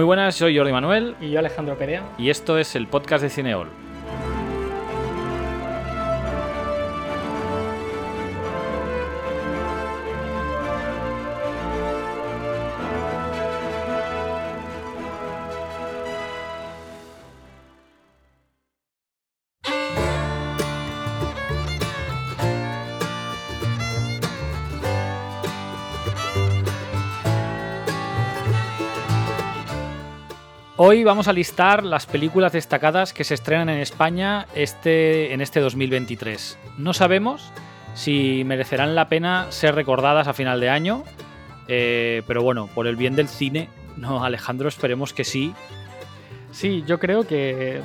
Muy buenas, soy Jordi Manuel Y yo Alejandro Perea. y esto es el podcast de Cineol. Hoy vamos a listar las películas destacadas que se estrenan en España este, en este 2023. No sabemos si merecerán la pena ser recordadas a final de año, eh, pero bueno, por el bien del cine, no, Alejandro, esperemos que sí. Sí, yo creo que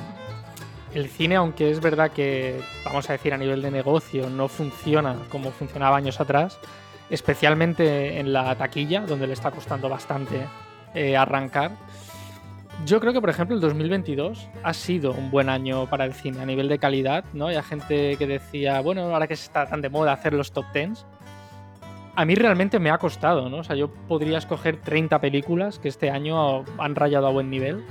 el cine, aunque es verdad que, vamos a decir, a nivel de negocio no funciona como funcionaba años atrás, especialmente en la taquilla, donde le está costando bastante eh, arrancar. Yo creo que, por ejemplo, el 2022 ha sido un buen año para el cine a nivel de calidad, ¿no? Hay gente que decía, bueno, ahora que está tan de moda hacer los top 10, a mí realmente me ha costado, ¿no? O sea, yo podría escoger 30 películas que este año han rayado a buen nivel.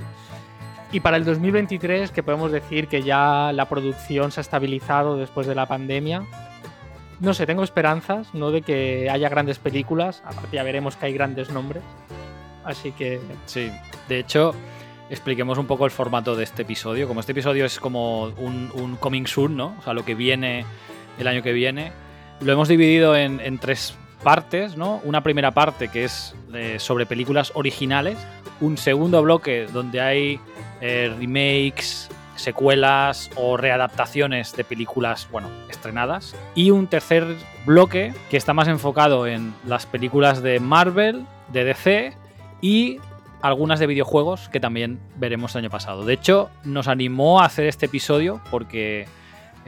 Y para el 2023, que podemos decir que ya la producción se ha estabilizado después de la pandemia, no sé, tengo esperanzas, ¿no? De que haya grandes películas, aparte ya veremos que hay grandes nombres. Así que Sí, de hecho, expliquemos un poco el formato de este episodio. Como este episodio es como un, un coming soon, ¿no? O sea, lo que viene el año que viene. Lo hemos dividido en, tres partes, ¿no? Una primera parte que es eh, sobre películas originales. Un segundo bloque donde hay eh, remakes, secuelas o readaptaciones de películas, bueno, estrenadas. Y un tercer bloque que está más enfocado en las películas de Marvel, de DC y algunas de videojuegos que también veremos el año pasado. De hecho, nos animó a hacer este episodio porque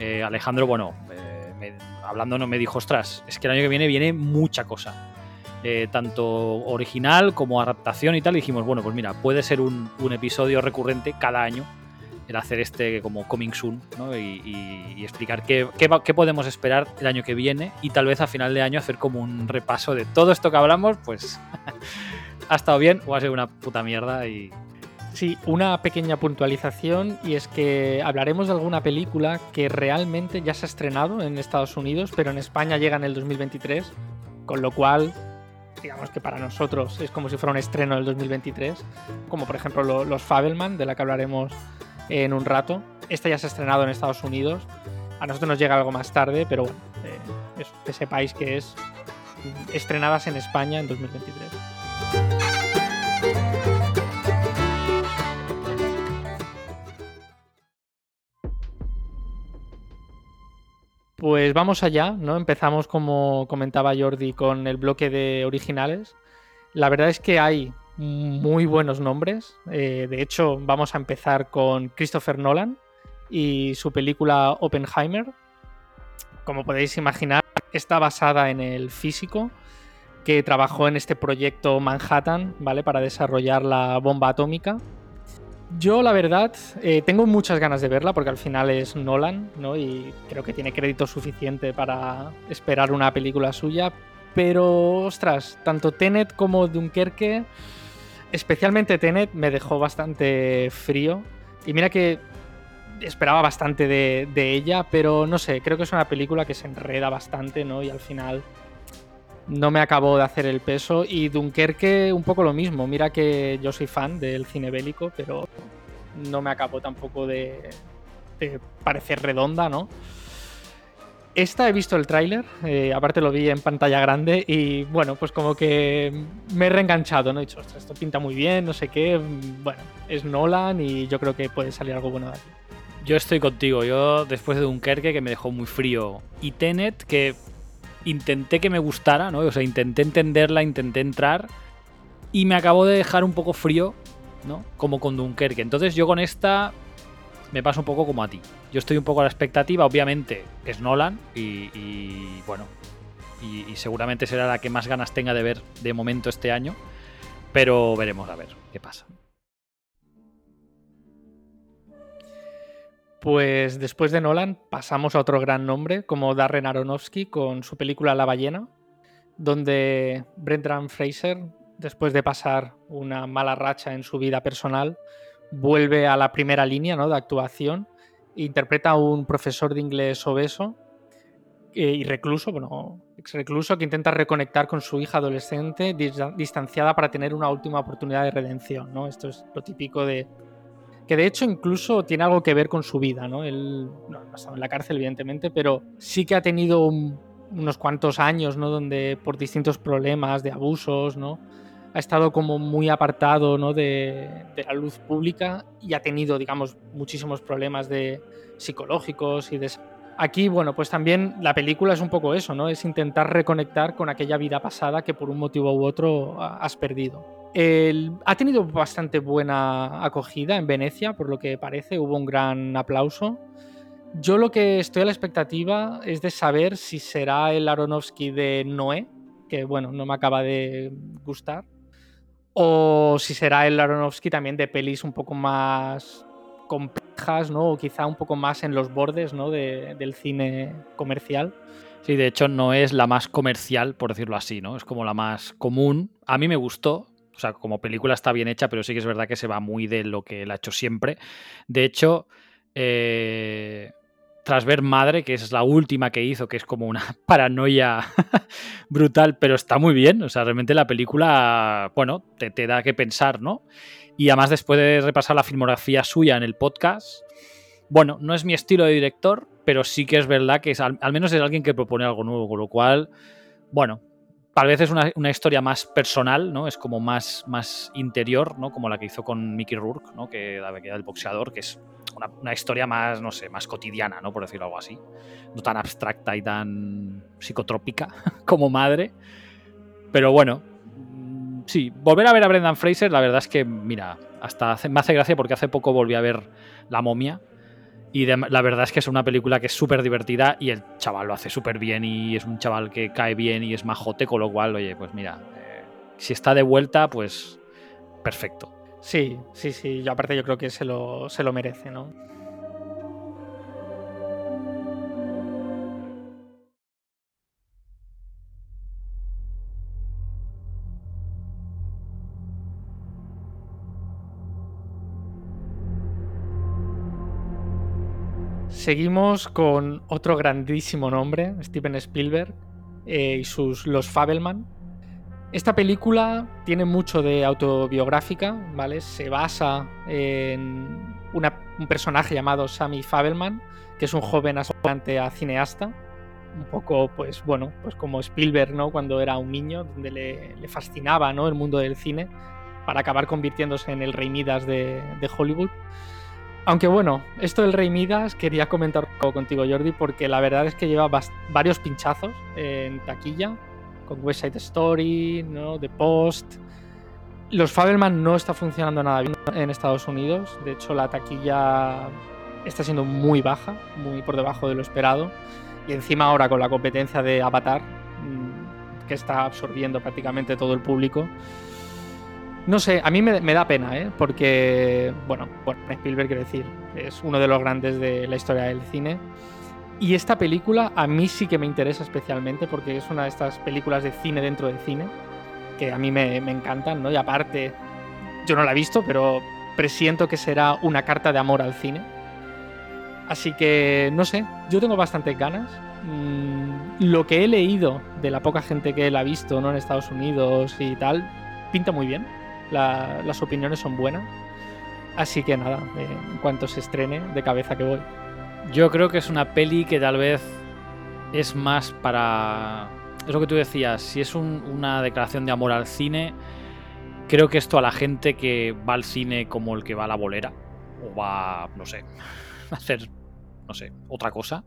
eh, Alejandro, bueno, eh, hablando no me dijo, ostras, es que el año que viene viene mucha cosa. Eh, tanto original como adaptación y tal. Y dijimos, bueno, pues mira, puede ser un, episodio recurrente cada año el hacer este como coming soon ¿no? y, explicar qué, qué qué podemos esperar el año que viene y tal vez a final de año hacer como un repaso de todo esto que hablamos, pues ha estado bien o ha sido una puta mierda y Sí, una pequeña puntualización y es que hablaremos de alguna película que realmente ya se ha estrenado en Estados Unidos, pero en España llega en el 2023, con lo cual, digamos que para nosotros es como si fuera un estreno del 2023, como por ejemplo lo- Los Fabelman, de la que hablaremos en un rato. Esta ya se ha estrenado en Estados Unidos, a nosotros nos llega algo más tarde, pero bueno, eh, es- que sepáis que es estrenadas en España en 2023. Pues vamos allá, ¿no? Empezamos, como comentaba Jordi, con el bloque de originales. La verdad es que hay muy buenos nombres. Eh, de hecho, vamos a empezar con Christopher Nolan y su película Oppenheimer. Como podéis imaginar, está basada en el físico que trabajó en este proyecto Manhattan, ¿vale? Para desarrollar la bomba atómica. Yo, la verdad, eh, tengo muchas ganas de verla porque al final es Nolan, ¿no? Y creo que tiene crédito suficiente para esperar una película suya. Pero, ostras, tanto Tenet como Dunkerque, especialmente Tenet, me dejó bastante frío. Y mira que esperaba bastante de, de ella, pero no sé, creo que es una película que se enreda bastante, ¿no? Y al final no me acabó de hacer el peso. Y Dunkerque, un poco lo mismo. Mira que yo soy fan del cine bélico, pero no me acabó tampoco de, de parecer redonda, ¿no? Esta he visto el tráiler, eh, aparte lo vi en pantalla grande y bueno, pues como que me he reenganchado, ¿no? He dicho, esto pinta muy bien, no sé qué. Bueno, es Nolan y yo creo que puede salir algo bueno de aquí. yo estoy contigo. Yo después de Dunkerque que me dejó muy frío y Tenet que intenté que me gustara, ¿no? O sea, intenté entenderla, intenté entrar y me acabó de dejar un poco frío, ¿no? Como con Dunkerque. Entonces yo con esta me pasa un poco como a ti. Yo estoy un poco a la expectativa, obviamente es Nolan y, bueno, y seguramente será la que más ganas tenga de ver de momento este año, pero veremos a ver qué pasa. Pues después de Nolan pasamos a otro gran nombre como Darren Aronofsky con su película La ballena, donde Brendan Fraser después de pasar una mala racha en su vida personal, vuelve a la primera línea ¿no? de actuación interpreta a un profesor de inglés obeso eh, y recluso, bueno, ex recluso, que intenta reconectar con su hija adolescente distanciada para tener una última oportunidad de redención. ¿no? Esto es lo típico de. Que de hecho incluso tiene algo que ver con su vida. ¿no? Él no, ha estado en la cárcel, evidentemente, pero sí que ha tenido unos cuantos años, ¿no? Donde por distintos problemas de abusos, ¿no? ha estado como muy apartado ¿no? de, de, la luz pública y ha tenido, digamos, muchísimos problemas de psicológicos y de Aquí, bueno, pues también la película es un poco eso, ¿no? Es intentar reconectar con aquella vida pasada que por un motivo u otro has perdido. Ha tenido bastante buena acogida en Venecia, por lo que parece, hubo un gran aplauso. Yo lo que estoy a la expectativa es de saber si será el Aronofsky de Noé, que bueno, no me acaba de gustar, o si será el Aronofsky también de pelis un poco más complejas, ¿no? O quizá un poco más en los bordes, ¿no? del cine comercial. Sí, de hecho no es la más comercial, por decirlo así, ¿no? Es como la más común. A mí me gustó, o sea, como película está bien hecha, pero sí que es verdad que se va muy de lo que él ha hecho siempre. De hecho, eh, tras ver Madre, que es la última que hizo, que es como una paranoia brutal, pero está muy bien. O sea, realmente la película, bueno, te, te da que pensar, ¿no? Y además, después de repasar la filmografía suya en el podcast, bueno, no es mi estilo de director, pero sí que es verdad que es, al, menos es alguien que propone algo nuevo, con lo cual, bueno, tal vez es una, historia más personal, ¿no? Es como más, más interior, ¿no? Como la que hizo con Mickey Rourke, ¿no? Que la que del boxeador, que es una, una, historia más, no sé, más cotidiana, ¿no? Por decirlo algo así. No tan abstracta y tan psicotrópica como madre. Pero bueno, sí, volver a ver a Brendan Fraser, la verdad es que, mira, hasta me hace gracia porque hace poco volví a ver La momia. Y la verdad es que es una película que es súper divertida y el chaval lo hace súper bien y es un chaval que cae bien y es majote, con lo cual, oye, pues mira, eh, si está de vuelta, pues perfecto. Sí, sí, sí, yo aparte yo creo que se lo, se lo merece, ¿no? Seguimos con otro grandísimo nombre, Steven Spielberg, eh, y sus Los Fabelman. Esta película tiene mucho de autobiográfica, ¿vale? Se basa en un personaje llamado Sammy Fabelman, que es un joven aspirante a cineasta, un poco, pues bueno, pues como Spielberg, ¿no? Cuando era un niño, donde le, fascinaba, ¿no? El mundo del cine, para acabar convirtiéndose en el rey Midas de, de Hollywood. Aunque bueno, esto del Rey Midas quería comentar contigo, Jordi, porque la verdad es que lleva varios pinchazos en taquilla, con West Side Story, ¿no? The Post. Los Fabelman no está funcionando nada bien en Estados Unidos. De hecho, la taquilla está siendo muy baja, muy por debajo de lo esperado. Y encima ahora con la competencia de Avatar, mm, que está absorbiendo prácticamente todo el público, no sé, a mí me, da pena, ¿eh? Porque, bueno, bueno, Spielberg, quiero decir, es uno de los grandes de la historia del cine. Y esta película a mí sí que me interesa especialmente porque es una de estas películas de cine dentro de cine que a mí me, me encantan, ¿no? Y aparte, yo no la he visto, pero presiento que será una carta de amor al cine. Así que, no sé, yo tengo bastantes ganas. Mm, lo que he leído de la poca gente que la ha visto ¿no? en Estados Unidos y tal, pinta muy bien las opiniones son buenas. Así que nada, eh, en cuanto se estrene, de cabeza que voy. Yo creo que es una peli que tal vez es más para... Es lo que tú decías, si es una declaración de amor al cine, creo que esto a la gente que va al cine como el que va a la bolera, o va, no sé, a hacer, no sé, otra cosa,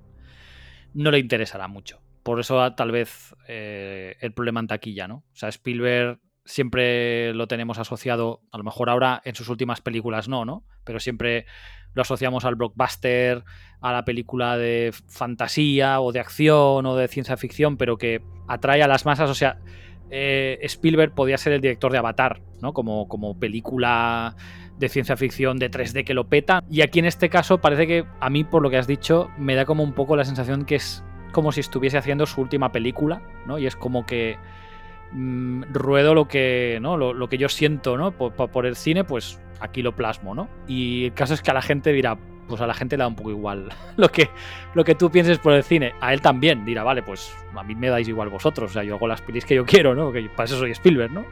no le interesará mucho. Por eso tal vez eh, el problema en taquilla, ¿no? O sea, Spielberg siempre lo tenemos asociado, a lo mejor ahora en sus últimas películas no, ¿no? Pero siempre lo asociamos al blockbuster, a la película de fantasía o de acción o de ciencia ficción, pero que atrae a las masas. O sea, eh, Spielberg podía ser el director de Avatar, ¿no? Como, como película de ciencia ficción de 3D que lo peta. Y aquí en este caso parece que a mí, por lo que has dicho, me da como un poco la sensación que es como si estuviese haciendo su última película, ¿no? Y es como que mm, ruedo lo que, ¿no? Lo, que yo siento ¿no? Por, por, el cine, pues aquí lo plasmo, ¿no? Y el caso es que a la gente dirá, pues a la gente le da un poco igual lo que, lo que tú pienses por el cine. A él también dirá, vale, pues a mí me dais igual vosotros, o sea, yo hago las pelis que yo quiero, ¿no? Que para eso soy Spielberg, ¿no?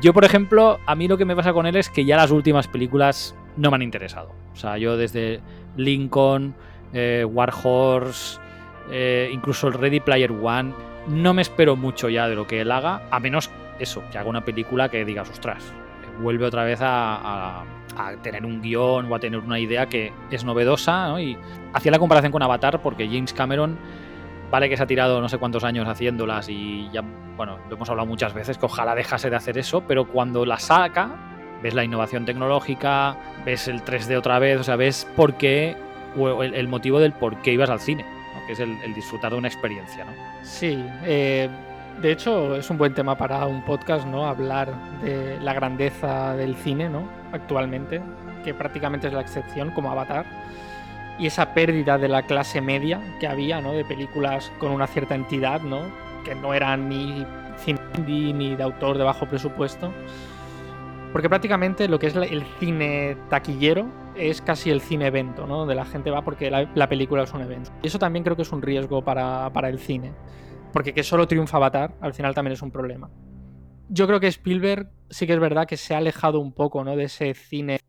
Yo, por ejemplo, a mí lo que me pasa con él es que ya las últimas películas no me han interesado. O sea, yo desde Lincoln, eh, War Horse, eh, incluso el Ready Player One, no me espero mucho ya de lo que él haga, a menos eso, que haga una película que digas, ostras, vuelve otra vez a, tener un guion o a tener una idea que es novedosa, ¿no? Y hacía la comparación con Avatar porque James Cameron vale que se ha tirado no sé cuántos años haciéndolas y ya, bueno, lo hemos hablado muchas veces, que ojalá dejase de hacer eso, pero cuando la saca, ves la innovación tecnológica, ves el 3D otra vez, o sea, ves por qué, o el, motivo del por qué ibas al cine, que es el, disfrutar de una experiencia, ¿no? Sí, eh, de hecho es un buen tema para un podcast, ¿no? Hablar de la grandeza del cine, ¿no? Actualmente, que prácticamente es la excepción, como Avatar y esa pérdida de la clase media que había, ¿no? De películas con una cierta entidad, ¿no? Que no eran ni cine ni de autor de bajo presupuesto. Porque prácticamente lo que es el cine taquillero es casi el cine evento, ¿no? Donde la gente va porque la, película es un evento. Y eso también creo que es un riesgo para, para el cine. Porque que solo triunfa Avatar, al final también es un problema. Yo creo que Spielberg sí que es verdad que se ha alejado un poco, ¿no? De ese cine,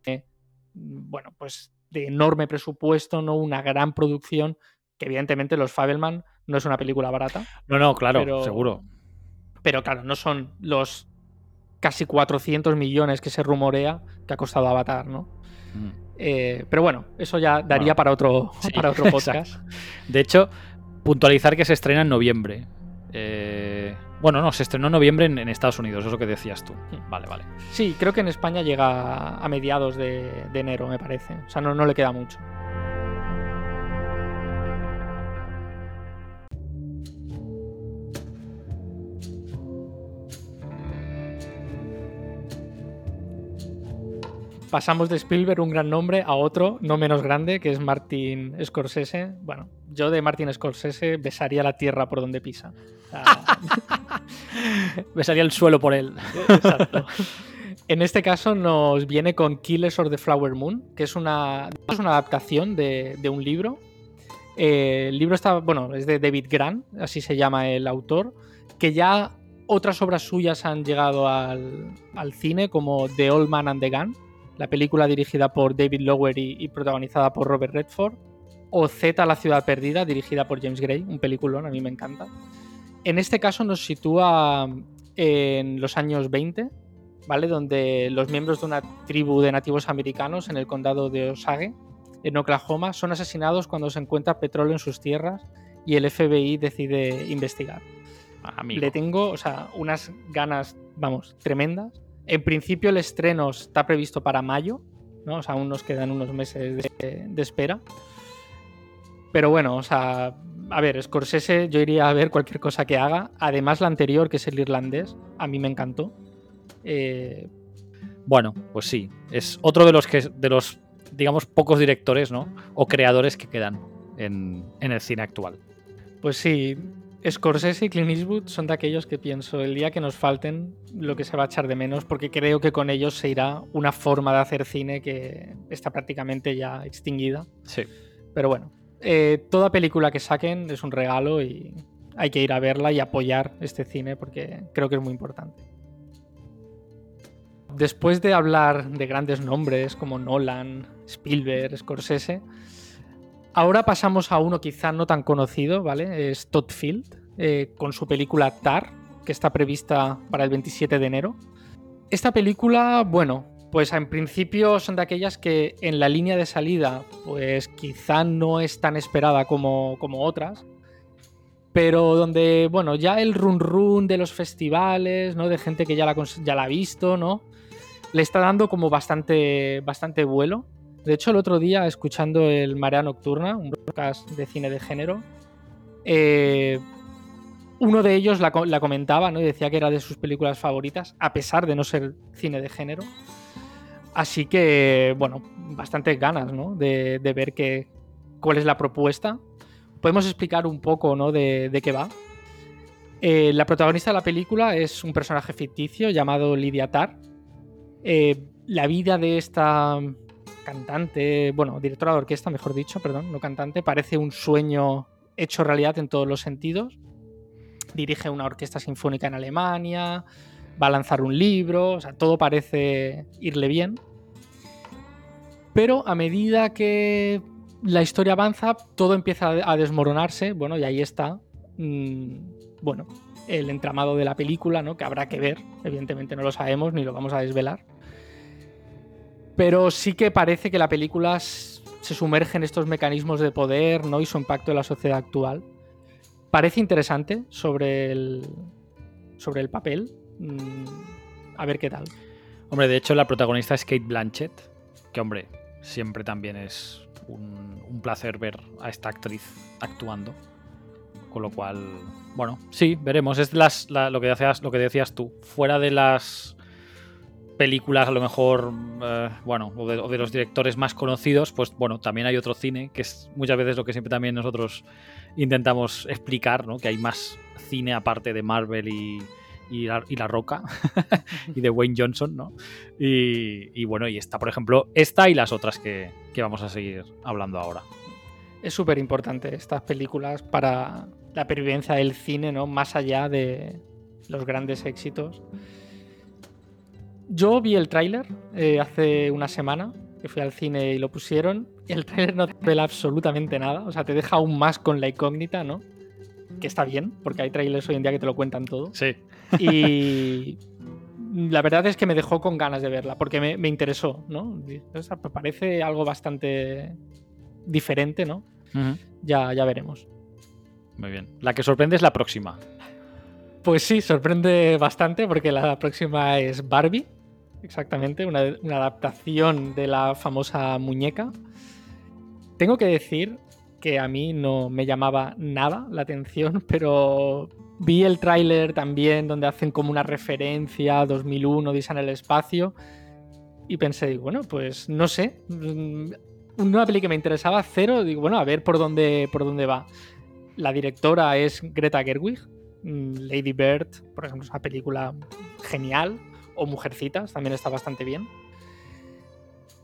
bueno, pues de enorme presupuesto, no una gran producción, que evidentemente Los Fabelman no es una película barata. No, no, claro, seguro. Pero claro, no son los casi 400 millones que se rumorea que ha costado Avatar, ¿no? Mm. Eh, pero bueno, eso ya daría para otro, para otro podcast. De hecho, puntualizar que se estrena en noviembre. Eh, bueno, no, se estrenó en noviembre en, Estados Unidos, eso que decías tú. Vale, vale. Sí, creo que en España llega a mediados de, enero, me parece. O sea, no, no le queda mucho. Pasamos de Spielberg, un gran nombre, a otro no menos grande, que es Martin Scorsese. Bueno, yo de Martin Scorsese besaría la tierra por donde pisa. besaría el suelo por él. Exacto. En este caso nos viene con Killers of the Flower Moon, que es una, es una adaptación de, un libro. Eh, el libro está, bueno, es de David Grant, así se llama el autor, que ya otras obras suyas han llegado al, al cine, como The Old Man and the Gun, la película dirigida por David Lowery y protagonizada por Robert Redford, o Z, La ciudad perdida, dirigida por James Gray, un peliculón, a mí me encanta. En este caso nos sitúa en los años 20, ¿vale? Donde los miembros de una tribu de nativos americanos en el condado de Osage, en Oklahoma, son asesinados cuando se encuentra petróleo en sus tierras y el FBI decide investigar. Le tengo, o sea, unas ganas, vamos, tremendas en principio el estreno está previsto para mayo, ¿no? O sea, aún nos quedan unos meses de, espera. Pero bueno, o sea, a ver, Scorsese yo iría a ver cualquier cosa que haga. Además, la anterior, que es el irlandés, a mí me encantó. Eh, bueno, pues sí. Es otro de los que de los, digamos, pocos directores, ¿no? O creadores que quedan en, en el cine actual. Pues sí, Scorsese y Clint Eastwood son de aquellos que pienso el día que nos falten lo que se va a echar de menos porque creo que con ellos se irá una forma de hacer cine que está prácticamente ya extinguida. Sí. Pero bueno, eh, toda película que saquen es un regalo y hay que ir a verla y apoyar este cine porque creo que es muy importante. Después de hablar de grandes nombres como Nolan, Spielberg, Scorsese, Ahora pasamos a uno quizá no tan conocido, ¿vale? Es Todd Field, eh, con su película Tar, que está prevista para el 27 de enero. Esta película, bueno, pues en principio son de aquellas que en la línea de salida, pues quizá no es tan esperada como, como otras, pero donde, bueno, ya el run run de los festivales, ¿no? De gente que ya la, ya la ha visto, ¿no? Le está dando como bastante, bastante vuelo. De hecho, el otro día, escuchando el Marea Nocturna, un podcast de cine de género, eh, uno de ellos la, comentaba ¿no? y decía que era de sus películas favoritas, a pesar de no ser cine de género. Así que, bueno, bastantes ganas ¿no? de, ver cuál es la propuesta. Podemos explicar un poco ¿no? de, qué va. Eh, la protagonista de la película es un personaje ficticio llamado Lydia Tarr. Eh, la vida de esta cantante, bueno, directora de orquesta, mejor dicho, perdón, no cantante, parece un sueño hecho realidad en todos los sentidos. Dirige una orquesta sinfónica en Alemania, va a lanzar un libro, o sea, todo parece irle bien. Pero a medida que la historia avanza, todo empieza a desmoronarse, bueno, y ahí está, mm, bueno, el entramado de la película, ¿no? Que habrá que ver, evidentemente no lo sabemos ni lo vamos a desvelar. Pero sí que parece que la película se sumerge en estos mecanismos de poder, ¿no? Y su impacto en la sociedad actual. Parece interesante sobre el, sobre el papel. Mm, a ver qué tal. Hombre, de hecho, la protagonista es Kate Blanchett, que, hombre, siempre también es un, placer ver a esta actriz actuando. Con lo cual, bueno, sí, veremos. Es las, lo, que decías, lo que decías tú. Fuera de las películas, a lo mejor, eh, bueno, o de, los directores más conocidos, pues bueno, también hay otro cine, que es muchas veces lo que siempre también nosotros intentamos explicar, ¿no? Que hay más cine aparte de Marvel y, y, la, Roca y de Wayne Johnson, ¿no? Y, bueno, y está, por ejemplo, esta y las otras que, que vamos a seguir hablando ahora es súper importante estas películas para la pervivencia del cine, ¿no? Más allá de los grandes éxitos. Yo vi el tráiler eh, hace una semana, que fui al cine y lo pusieron. Y el tráiler no te revela absolutamente nada. O sea, te deja aún más con la incógnita, ¿no? Que está bien, porque hay trailers hoy en día que te lo cuentan todo. Sí. Y la verdad es que me dejó con ganas de verla, porque me, me interesó, ¿no? me parece algo bastante diferente, ¿no? ya, ya veremos. Muy bien. La que sorprende es la próxima. Pues sí, sorprende bastante porque la próxima es Barbie, exactamente, una, adaptación de la famosa muñeca. Tengo que decir que a mí no me llamaba nada la atención, pero vi el tráiler también donde hacen como una referencia a 2001, Dice en el espacio, y pensé, bueno, pues no sé, una peli que me interesaba cero, digo, bueno, a ver por dónde, por dónde va. La directora es Greta Gerwig. Mm, Lady Bird, por ejemplo, es una película genial. O Mujercitas, también está bastante bien.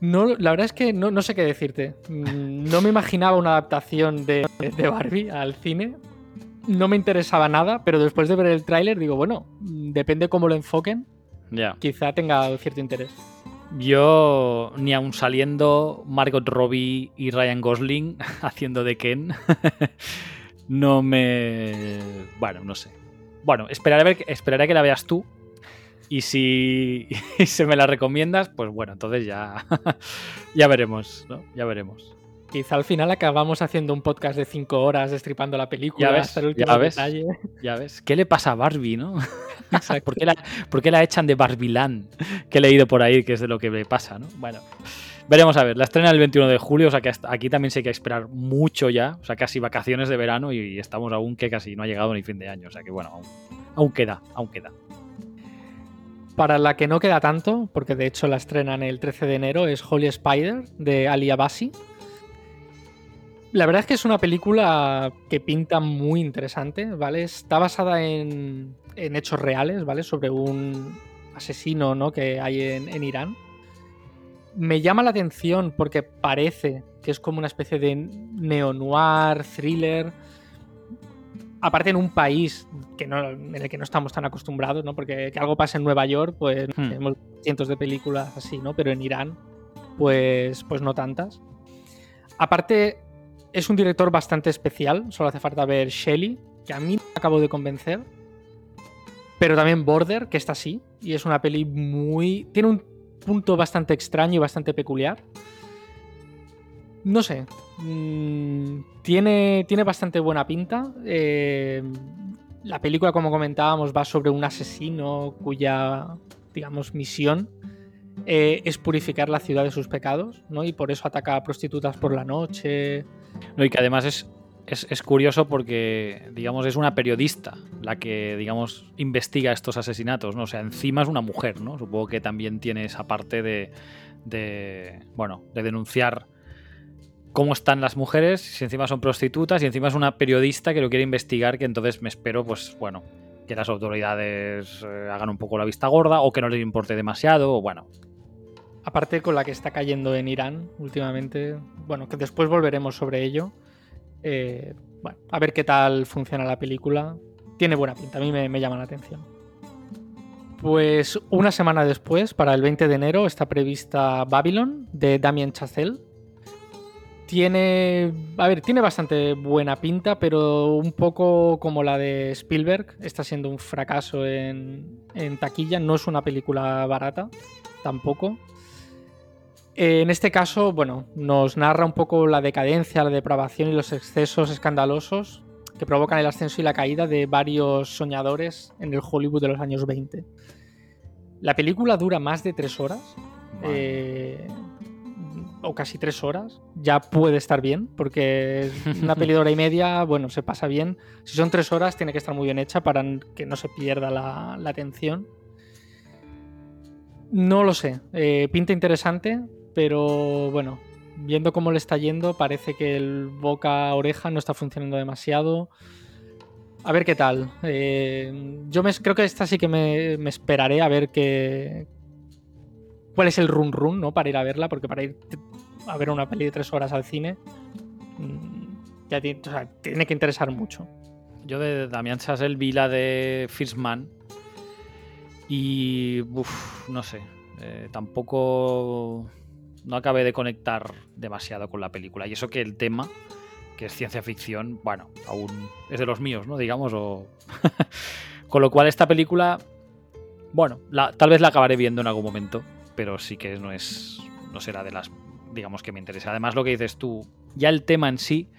No, la verdad es que no, sé qué decirte. Mm, no me imaginaba una adaptación de, de Barbie al cine. No me interesaba nada, pero después de ver el tráiler digo, bueno, depende cómo lo enfoquen. Quizá tenga cierto interés. Yo, ni aun saliendo Margot Robbie y Ryan Gosling haciendo de Ken, no me. Bueno, no sé. Bueno, esperaré a, ver, esperaré que la veas tú. Y si se me la recomiendas, pues bueno, entonces ya, ya veremos, ¿no? Ya veremos. Quizá al final acabamos haciendo un podcast de 5 horas destripando la película. Ya ves, ya ves, ya ves. ¿Qué le pasa a Barbie, no? ¿Por, qué la, ¿Por, qué la, echan de Barbilán? Que he leído por ahí que es de lo que le pasa, ¿no? Bueno, veremos a ver. La estrena el 21 de julio, o sea que aquí también sí hay que esperar mucho ya. O sea, casi vacaciones de verano y, estamos aún que casi no ha llegado ni fin de año. O sea que bueno, aún, aún queda, aún queda. Para la que no queda tanto, porque de hecho la estrenan el 13 de enero, es Holy Spider de Ali Abasi la verdad es que es una película que pinta muy interesante, ¿vale? Está basada en, hechos reales, ¿vale? Sobre un asesino, ¿no? Que hay en, Irán. Me llama la atención porque parece que es como una especie de neo-noir, thriller. Aparte en un país que no, en el que no estamos tan acostumbrados, ¿no? Porque que algo pase en Nueva York, pues hmm. tenemos cientos de películas así, ¿no? Pero en Irán, pues, pues no tantas. Aparte, es un director bastante especial, solo hace falta ver Shelley, que a mí me acabo de convencer. Pero también Border, que está así, y es una peli muy... Tiene un punto bastante extraño y bastante peculiar. No sé. Mm, tiene, tiene bastante buena pinta. Eh, la película, como comentábamos, va sobre un asesino cuya, digamos, misión eh, es purificar la ciudad de sus pecados, ¿no? Y por eso ataca a prostitutas por la noche. No, y que además es, es, curioso porque, digamos, es una periodista la que, digamos, investiga estos asesinatos, ¿no? O sea, encima es una mujer, ¿no? Supongo que también tiene esa parte de, de bueno, de denunciar cómo están las mujeres, si encima son prostitutas y encima es una periodista que lo quiere investigar, que entonces me espero, pues, bueno, que las autoridades eh, hagan un poco la vista gorda o que no les importe demasiado, o bueno. Aparte con la que está cayendo en Irán últimamente, bueno, que después volveremos sobre ello. Eh, bueno, a ver qué tal funciona la película. Tiene buena pinta, a mí me, me llama la atención. Pues una semana después, para el 20 de enero, está prevista Babylon de Damien Chazelle, tiene. A ver, tiene bastante buena pinta, pero un poco como la de Spielberg. Está siendo un fracaso en, taquilla. No es una película barata, tampoco. En este caso, bueno, nos narra un poco la decadencia, la depravación y los excesos escandalosos que provocan el ascenso y la caída de varios soñadores en el Hollywood de los años 20. La película dura más de tres horas o casi tres horas, ya puede estar bien, porque una peli de hora y media, bueno, se pasa bien. Si son tres horas, tiene que estar muy bien hecha para que no se pierda la, atención. No lo sé, eh, pinta interesante, pero bueno, viendo cómo le está yendo, parece que el boca-oreja no está funcionando demasiado. A ver qué tal. Eh, yo me, creo que esta sí que me, me esperaré a ver qué, cuál es el run run, ¿no? Para ir a verla, porque para ir a ver una peli de tres horas al cine, mm, ya tiene, tiene que interesar mucho. Yo de Damián Chazelle vi la de First Man y, uff, no sé, eh, tampoco no acabé de conectar demasiado con la película. Y eso que el tema, que es ciencia ficción, bueno, aún es de los míos, ¿no? Digamos, o... con lo cual esta película, bueno, tal vez la acabaré viendo en algún momento pero sí que no es. no será de las. Digamos que me interesa. Además, lo que dices tú, ya el tema en sí,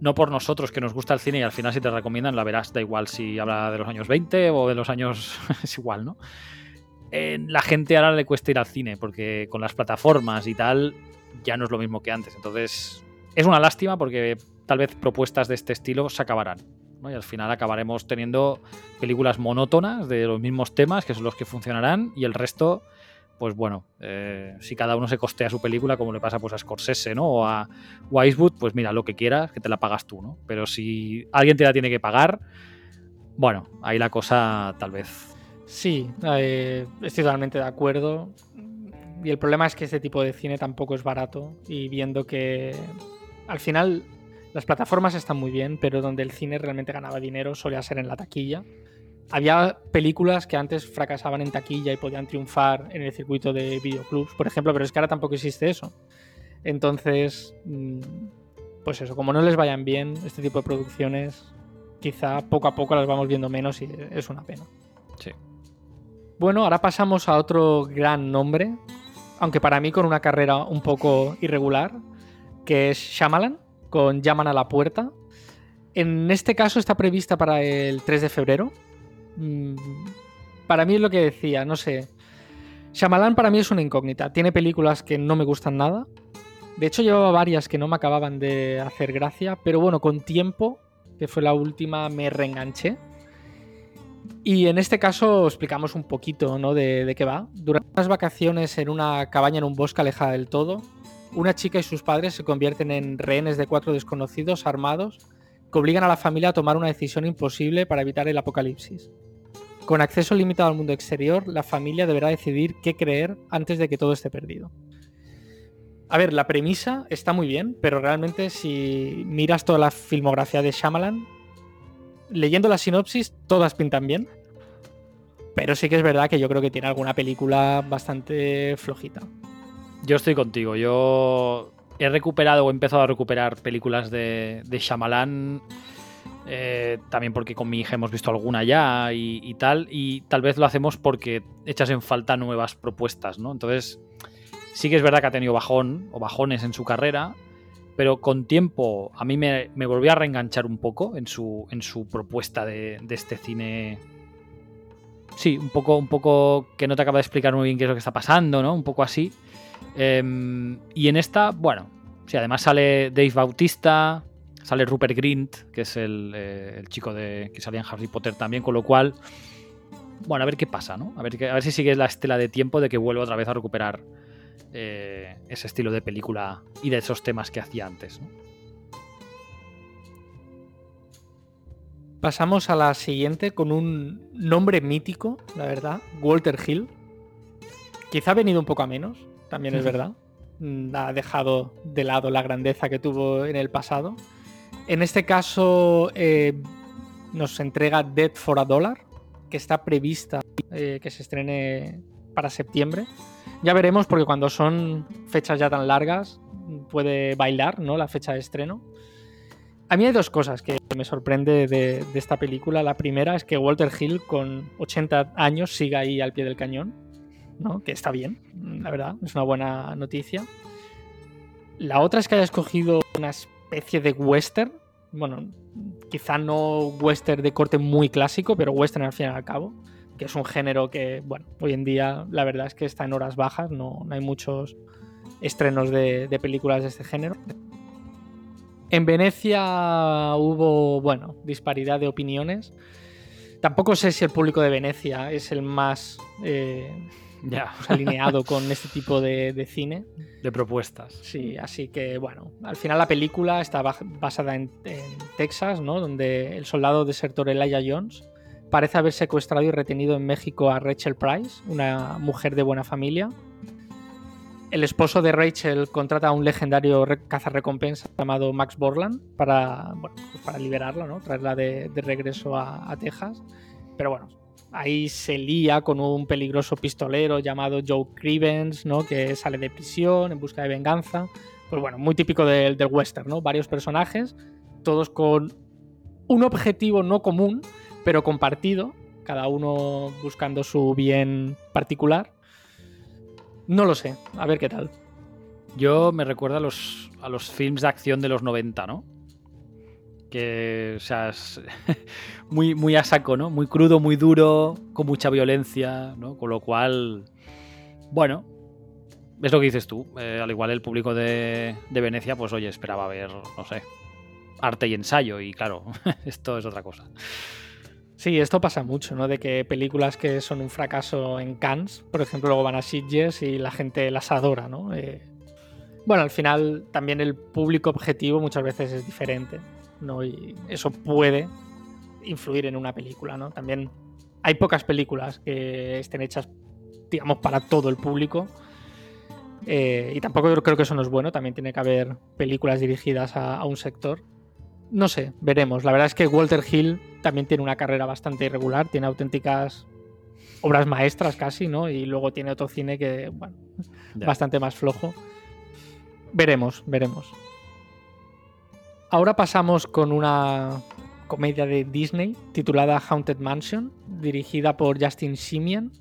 no por nosotros que nos gusta el cine y al final si te recomiendan la verás, da igual si habla de los años 20 o de los años. es igual, ¿no? la gente ahora le cuesta ir al cine porque con las plataformas y tal ya no es lo mismo que antes. Entonces, es una lástima porque tal vez propuestas de este estilo se acabarán. Y al final acabaremos teniendo películas monótonas de los mismos temas, que son los que funcionarán, y el resto pues bueno, eh, si cada uno se costea su película, como le pasa pues a Scorsese, ¿no? O a, Wisewood, pues mira, lo que quieras, que te la pagas tú, ¿no? Pero si alguien te la tiene que pagar, bueno, ahí la cosa tal vez. Sí, eh, estoy totalmente de acuerdo. Y el problema es que este tipo de cine tampoco es barato. Y viendo que al final las plataformas están muy bien, pero donde el cine realmente ganaba dinero solía ser en la taquilla había películas que antes fracasaban en taquilla y podían triunfar en el circuito de videoclubs, por ejemplo, pero es que ahora tampoco existe eso. Entonces, mm, pues eso, como no les vayan bien este tipo de producciones, quizá poco a poco las vamos viendo menos y es una pena. Sí. Bueno, ahora pasamos a otro gran nombre, aunque para mí con una carrera un poco irregular, que es Shyamalan, con Llaman a la puerta. En este caso está prevista para el 3 de febrero, para mí es lo que decía, no sé. Shyamalan para mí es una incógnita. Tiene películas que no me gustan nada. De hecho, llevaba varias que no me acababan de hacer gracia, pero bueno, con tiempo, que fue la última, me reenganché. Y en este caso explicamos un poquito ¿no? de, de qué va. Durante unas vacaciones en una cabaña en un bosque alejada del todo, una chica y sus padres se convierten en rehenes de cuatro desconocidos armados que obligan a la familia a tomar una decisión imposible para evitar el apocalipsis. Con acceso limitado al mundo exterior, la familia deberá decidir qué creer antes de que todo esté perdido. A ver, la premisa está muy bien, pero realmente si miras toda la filmografía de Shyamalan, leyendo la sinopsis, todas pintan bien. Pero sí que es verdad que yo creo que tiene alguna película bastante flojita. Yo estoy contigo. Yo he recuperado o he empezado a recuperar películas de, de Shyamalan eh, también porque con mi hija hemos visto alguna ya y, tal, y tal vez lo hacemos porque echas en falta nuevas propuestas, ¿no? Entonces, sí que es verdad que ha tenido bajón o bajones en su carrera, pero con tiempo a mí me, me volvió a reenganchar un poco en su, en su propuesta de, este cine. Sí, un poco, un poco que no te acaba de explicar muy bien qué es lo que está pasando, ¿no? Un poco así. Em, y en esta, bueno, sí, además sale Dave Bautista, Sale Rupert Grint, que es eh, el, chico de, que salía en Harry Potter también, con lo cual, bueno, a ver qué pasa, ¿no? A ver, a ver si sigue la estela de tiempo de que vuelva otra vez a recuperar eh, ese estilo de película y de esos temas que hacía antes, Pasamos a la siguiente con un nombre mítico, la verdad, Walter Hill. Quizá ha venido un poco a menos, también es verdad. Mm, ha dejado de lado la grandeza que tuvo en el pasado. En este caso eh, nos entrega Dead for a Dollar, que está prevista eh, que se estrene para septiembre. Ya veremos porque cuando son fechas ya tan largas puede bailar ¿no? la fecha de estreno. A mí hay dos cosas que me sorprende de, esta película. La primera es que Walter Hill con 80 años siga ahí al pie del cañón, ¿no? que está bien, la verdad, es una buena noticia. La otra es que haya escogido una especie de western, bueno, quizá no western de corte muy clásico, pero western al fin y al cabo, que es un género que, bueno, hoy en día la verdad es que está en horas bajas, no, hay muchos estrenos de, de películas de este género. En Venecia hubo, bueno, disparidad de opiniones. Tampoco sé si el público de Venecia es el más eh, ya. alineado con este tipo de, cine. De propuestas. Sí, así que bueno, al final la película está basada en, Texas, ¿no? Donde el soldado desertor Elijah Jones parece haber secuestrado y retenido en México a Rachel Price, una mujer de buena familia, el esposo de Rachel contrata a un legendario cazarrecompensa llamado Max Borland para, bueno, pues para liberarla, ¿no? traerla de, regreso a, Texas. Pero bueno, ahí se lía con un peligroso pistolero llamado Joe Crivens, ¿no? que sale de prisión en busca de venganza. Pues bueno, muy típico del, del western, ¿no? Varios personajes, todos con un objetivo no común, pero compartido, cada uno buscando su bien particular. No lo sé, a ver qué tal. Yo me recuerdo a los, a los films de acción de los 90, ¿no? Que, o sea, es muy, muy a saco, ¿no? Muy crudo, muy duro, con mucha violencia, ¿no? Con lo cual, bueno, es lo que dices tú. Eh, al igual el público de, de Venecia, pues oye, esperaba ver, no sé, arte y ensayo, y claro, esto es otra cosa. Sí, esto pasa mucho, ¿no? De que películas que son un fracaso en Cannes, por ejemplo, luego van a Sitges y la gente las adora, ¿no? Eh, bueno, al final también el público objetivo muchas veces es diferente, ¿no? Y eso puede influir en una película, ¿no? También hay pocas películas que estén hechas, digamos, para todo el público. Eh, y tampoco creo que eso no es bueno, también tiene que haber películas dirigidas a un sector no sé, veremos. La verdad es que Walter Hill también tiene una carrera bastante irregular, tiene auténticas obras maestras casi, ¿no? Y luego tiene otro cine que, bueno, bastante más flojo. Veremos, veremos. Ahora pasamos con una comedia de Disney titulada Haunted Mansion, dirigida por Justin Simeon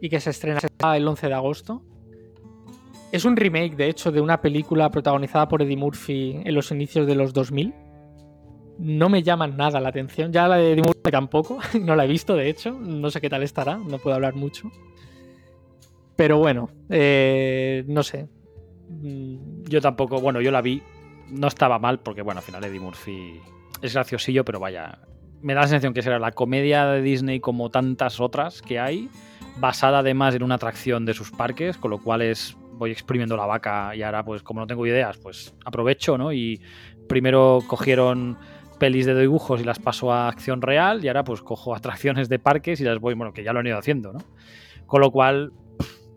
y que se estrena el 11 de agosto. Es un remake, de hecho, de una película protagonizada por Eddie Murphy en los inicios de los 2000 no me llaman nada la atención. Ya la de Murphy tampoco, no la he visto de hecho, no sé qué tal estará, no puedo hablar mucho. Pero bueno, eh, no sé. Mm, yo tampoco, bueno, yo la vi, no estaba mal porque bueno, al final Eddie Murphy es graciosillo, pero vaya, me da la sensación que será la comedia de Disney como tantas otras que hay, basada además en una atracción de sus parques, con lo cual es voy exprimiendo la vaca y ahora pues como no tengo ideas, pues aprovecho, ¿no? Y primero cogieron pelis de dibujos y las paso a acción real y ahora pues cojo atracciones de parques y las voy, bueno, que ya lo han ido haciendo, ¿no? Con lo cual,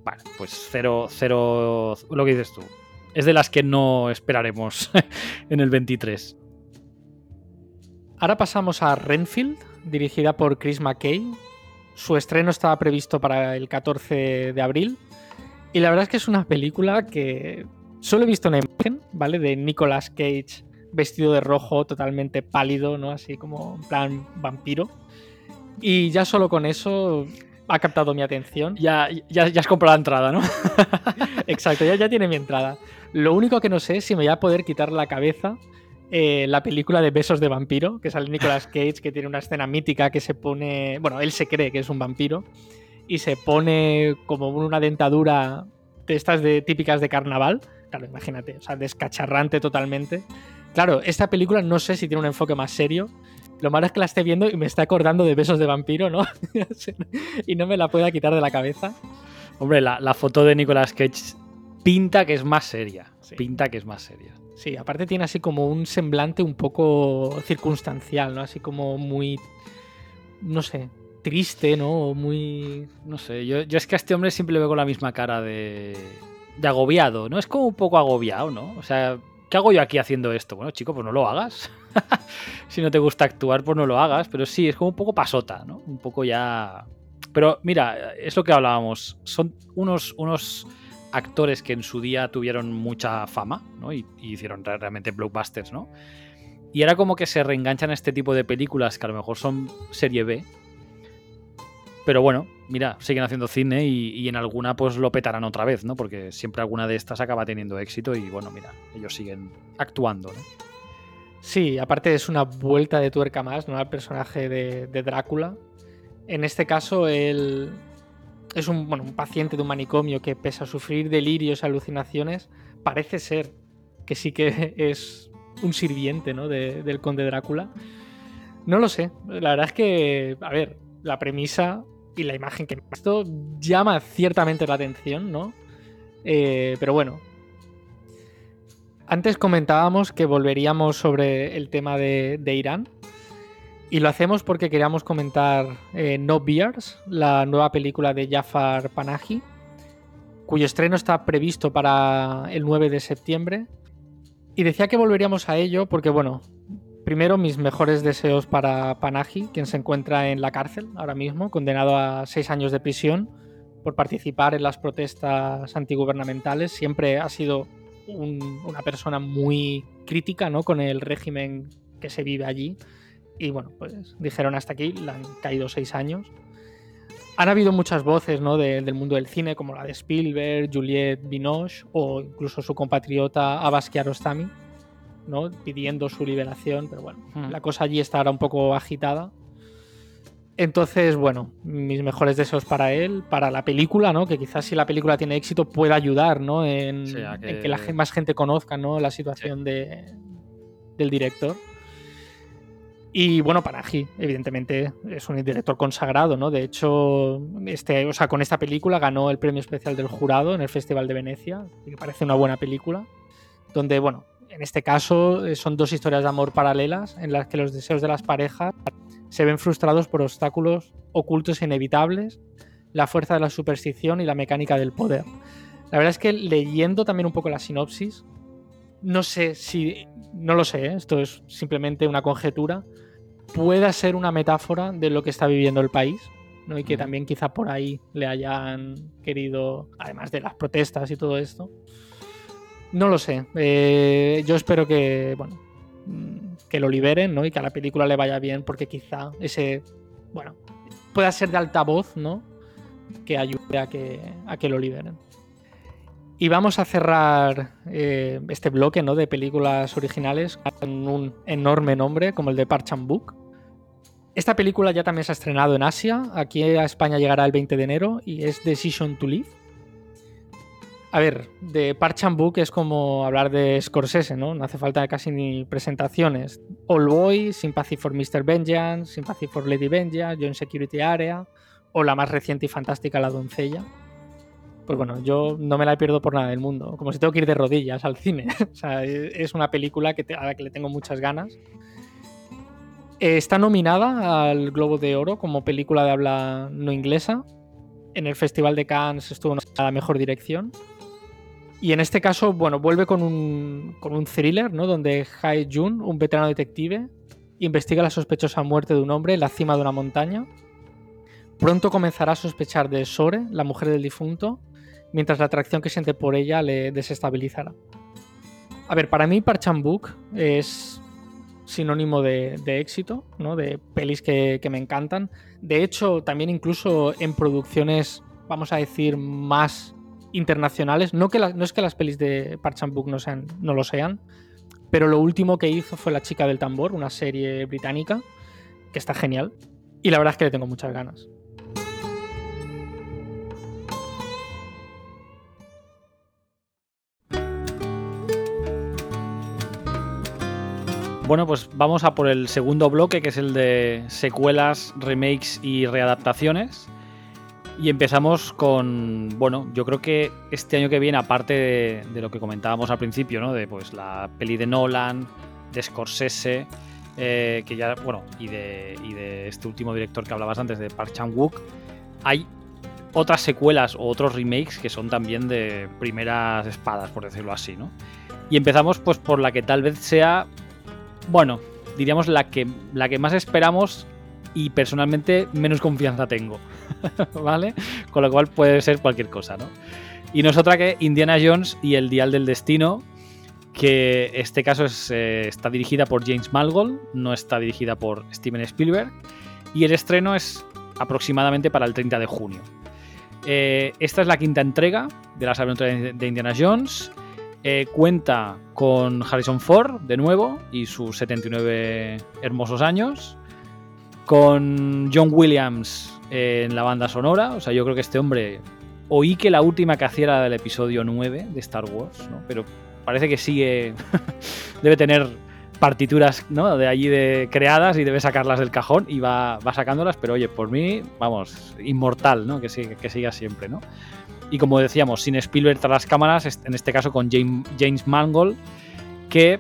vale, pues cero, cero, lo que dices tú. Es de las que no esperaremos en el 23. Ahora pasamos a Renfield, dirigida por Chris McKay. Su estreno estaba previsto para el 14 de abril. Y la verdad es que es una película que solo he visto una imagen, ¿vale? De Nicolas Cage vestido de rojo, totalmente pálido, ¿no? Así como en plan vampiro. Y ya solo con eso ha captado mi atención. Ya, ya, has comprado la entrada, ¿no? Exacto, ya, ya tiene mi entrada. Lo único que no sé es si me voy a poder quitar la cabeza eh, la película de Besos de Vampiro, que sale Nicolas Cage, que tiene una escena mítica que se pone. Bueno, él se cree que es un vampiro y se pone como una dentadura de estas de, típicas de carnaval. Claro, imagínate, o sea, descacharrante totalmente. Claro, esta película no sé si tiene un enfoque más serio. Lo malo es que la esté viendo y me está acordando de besos de vampiro, ¿no? y no me la pueda quitar de la cabeza. Hombre, la, foto de Nicolas Cage pinta que es más seria. Pinta que es más seria. Sí, aparte tiene así como un semblante un poco circunstancial, ¿no? Así como muy. No sé, triste, ¿no? Muy. No sé, yo, yo es que a este hombre siempre le veo con la misma cara de. de agobiado, ¿no? Es como un poco agobiado, ¿no? O sea, ¿qué hago yo aquí haciendo esto? Bueno, chico, pues no lo hagas. si no te gusta actuar, pues no lo hagas. Pero sí, es como un poco pasota, ¿no? Un poco ya. Pero mira, es lo que hablábamos. Son unos. unos actores que en su día tuvieron mucha fama, ¿no? Y, hicieron realmente blockbusters, ¿no? Y era como que se reenganchan a este tipo de películas que a lo mejor son serie B. Pero bueno, mira, siguen haciendo cine y, en alguna pues lo petarán otra vez, ¿no? Porque siempre alguna de estas acaba teniendo éxito y bueno, mira, ellos siguen actuando, ¿no? Sí, aparte es una vuelta de tuerca más, ¿no? Al personaje de, Drácula. En este caso, él, es un, bueno, un paciente de un manicomio que, pese a sufrir delirios y alucinaciones, parece ser que sí que es un sirviente ¿no? del conde Drácula. No lo sé. La verdad es que, a ver, la premisa y la imagen que esto llama ciertamente la atención, ¿no? Eh, pero bueno. Antes comentábamos que volveríamos sobre el tema de, Irán. Y lo hacemos porque queríamos comentar eh, No Beers, la nueva película de Jafar Panahi, cuyo estreno está previsto para el 9 de septiembre. Y decía que volveríamos a ello porque, bueno, primero mis mejores deseos para Panahi, quien se encuentra en la cárcel ahora mismo, condenado a seis años de prisión por participar en las protestas antigubernamentales. Siempre ha sido una persona muy crítica ¿no? con el régimen que se vive allí y bueno, pues dijeron hasta aquí, le han caído seis años. Han habido muchas voces ¿no? del mundo del cine, como la de Spielberg, Juliette Binoche o incluso su compatriota Abbas Kiarostami, ¿no? pidiendo su liberación, pero bueno, hmm. la cosa allí está ahora un poco agitada. Entonces, bueno, mis mejores deseos para él, para la película, ¿no? Que quizás si la película tiene éxito pueda ayudar, ¿no? En, que... la, más gente conozca, ¿no? La situación de, del director. Y bueno, Panaji, evidentemente, es un director consagrado, ¿no? De hecho, este, o sea, con esta película ganó el premio especial del jurado en el Festival de Venecia, que parece una buena película, donde, bueno, en este caso eh, son dos historias de amor paralelas en las que los deseos de las parejas se ven frustrados por obstáculos ocultos e inevitables, la fuerza de la superstición y la mecánica del poder. La verdad es que leyendo también un poco la sinopsis, no sé si, no lo sé, ¿eh? esto es simplemente una conjetura, pueda ser una metáfora de lo que está viviendo el país. ¿no? Y que también quizá por ahí le hayan querido, además de las protestas y todo esto. No lo sé. Eh, yo espero que, bueno, que lo liberen, ¿no? Y que a la película le vaya bien, porque quizá ese, bueno, pueda ser de altavoz, ¿no? Que ayude a que, a que lo liberen. Y vamos a cerrar eh, este bloque ¿no? de películas originales con un enorme nombre como el de Parchan Book. Esta película ya también se ha estrenado en Asia, aquí a España llegará el 20 de enero y es Decision to Live. A ver, de Parchan Book es como hablar de Scorsese, ¿no? No hace falta casi ni presentaciones. All Boy, Sympathy for Mr. Vengeance, Sympathy for Lady Vengeance, John Security Area o la más reciente y fantástica La Doncella pues bueno, yo no me la pierdo por nada del mundo. Como si tengo que ir de rodillas al cine. o sea, es una película a la que le tengo muchas ganas. Está nominada al Globo de Oro como película de habla no inglesa. En el Festival de Cannes estuvo a la mejor dirección. Y en este caso, bueno, vuelve con un, con un thriller, ¿no? Donde Hae Jun, un veterano detective, investiga la sospechosa muerte de un hombre en la cima de una montaña. Pronto comenzará a sospechar de Sore, la mujer del difunto, mientras la atracción que siente por ella le desestabilizará. A ver, para mí Parchan es sinónimo de, éxito, ¿no? de pelis que, me encantan. De hecho, también incluso en producciones, vamos a decir, más internacionales. No, que no es que las pelis de Book no, sean, no lo sean, pero lo último que hizo fue La chica del tambor, una serie británica, que está genial. Y la verdad es que le tengo muchas ganas. Bueno, pues vamos a por el segundo bloque, que es el de secuelas, remakes y readaptaciones. Y empezamos con, bueno, yo creo que este año que viene, aparte de, lo que comentábamos al principio, ¿no? De pues la peli de Nolan, de Scorsese, eh, que ya, bueno, y de, y de este último director que hablabas antes, de Park Chan-wook, hay otras secuelas o otros remakes que son también de primeras espadas, por decirlo así, ¿no? Y empezamos pues por la que tal vez sea, bueno, diríamos la que, la que más esperamos y personalmente menos confianza tengo, ¿vale? Con lo cual puede ser cualquier cosa, ¿no? Y no es otra que Indiana Jones y el Dial del Destino, que este caso eh, está dirigida por James Mangold, no está dirigida por Steven Spielberg, y el estreno es aproximadamente para el 30 de junio. Eh, esta es la quinta entrega de las aventuras de Indiana Jones. Eh, cuenta con Harrison Ford de nuevo y sus 79 hermosos años con John Williams en la banda sonora. O sea, yo creo que este hombre. Oí que la última que hacía era del episodio 9 de Star Wars, ¿no? Pero parece que sigue. debe tener partituras ¿no? de allí de creadas y debe sacarlas del cajón y va, va sacándolas, pero oye, por mí, vamos, inmortal, ¿no? Que, siga, siempre, ¿no? Y como decíamos, sin Spielberg tras las cámaras, en este caso con James, James Mangold, que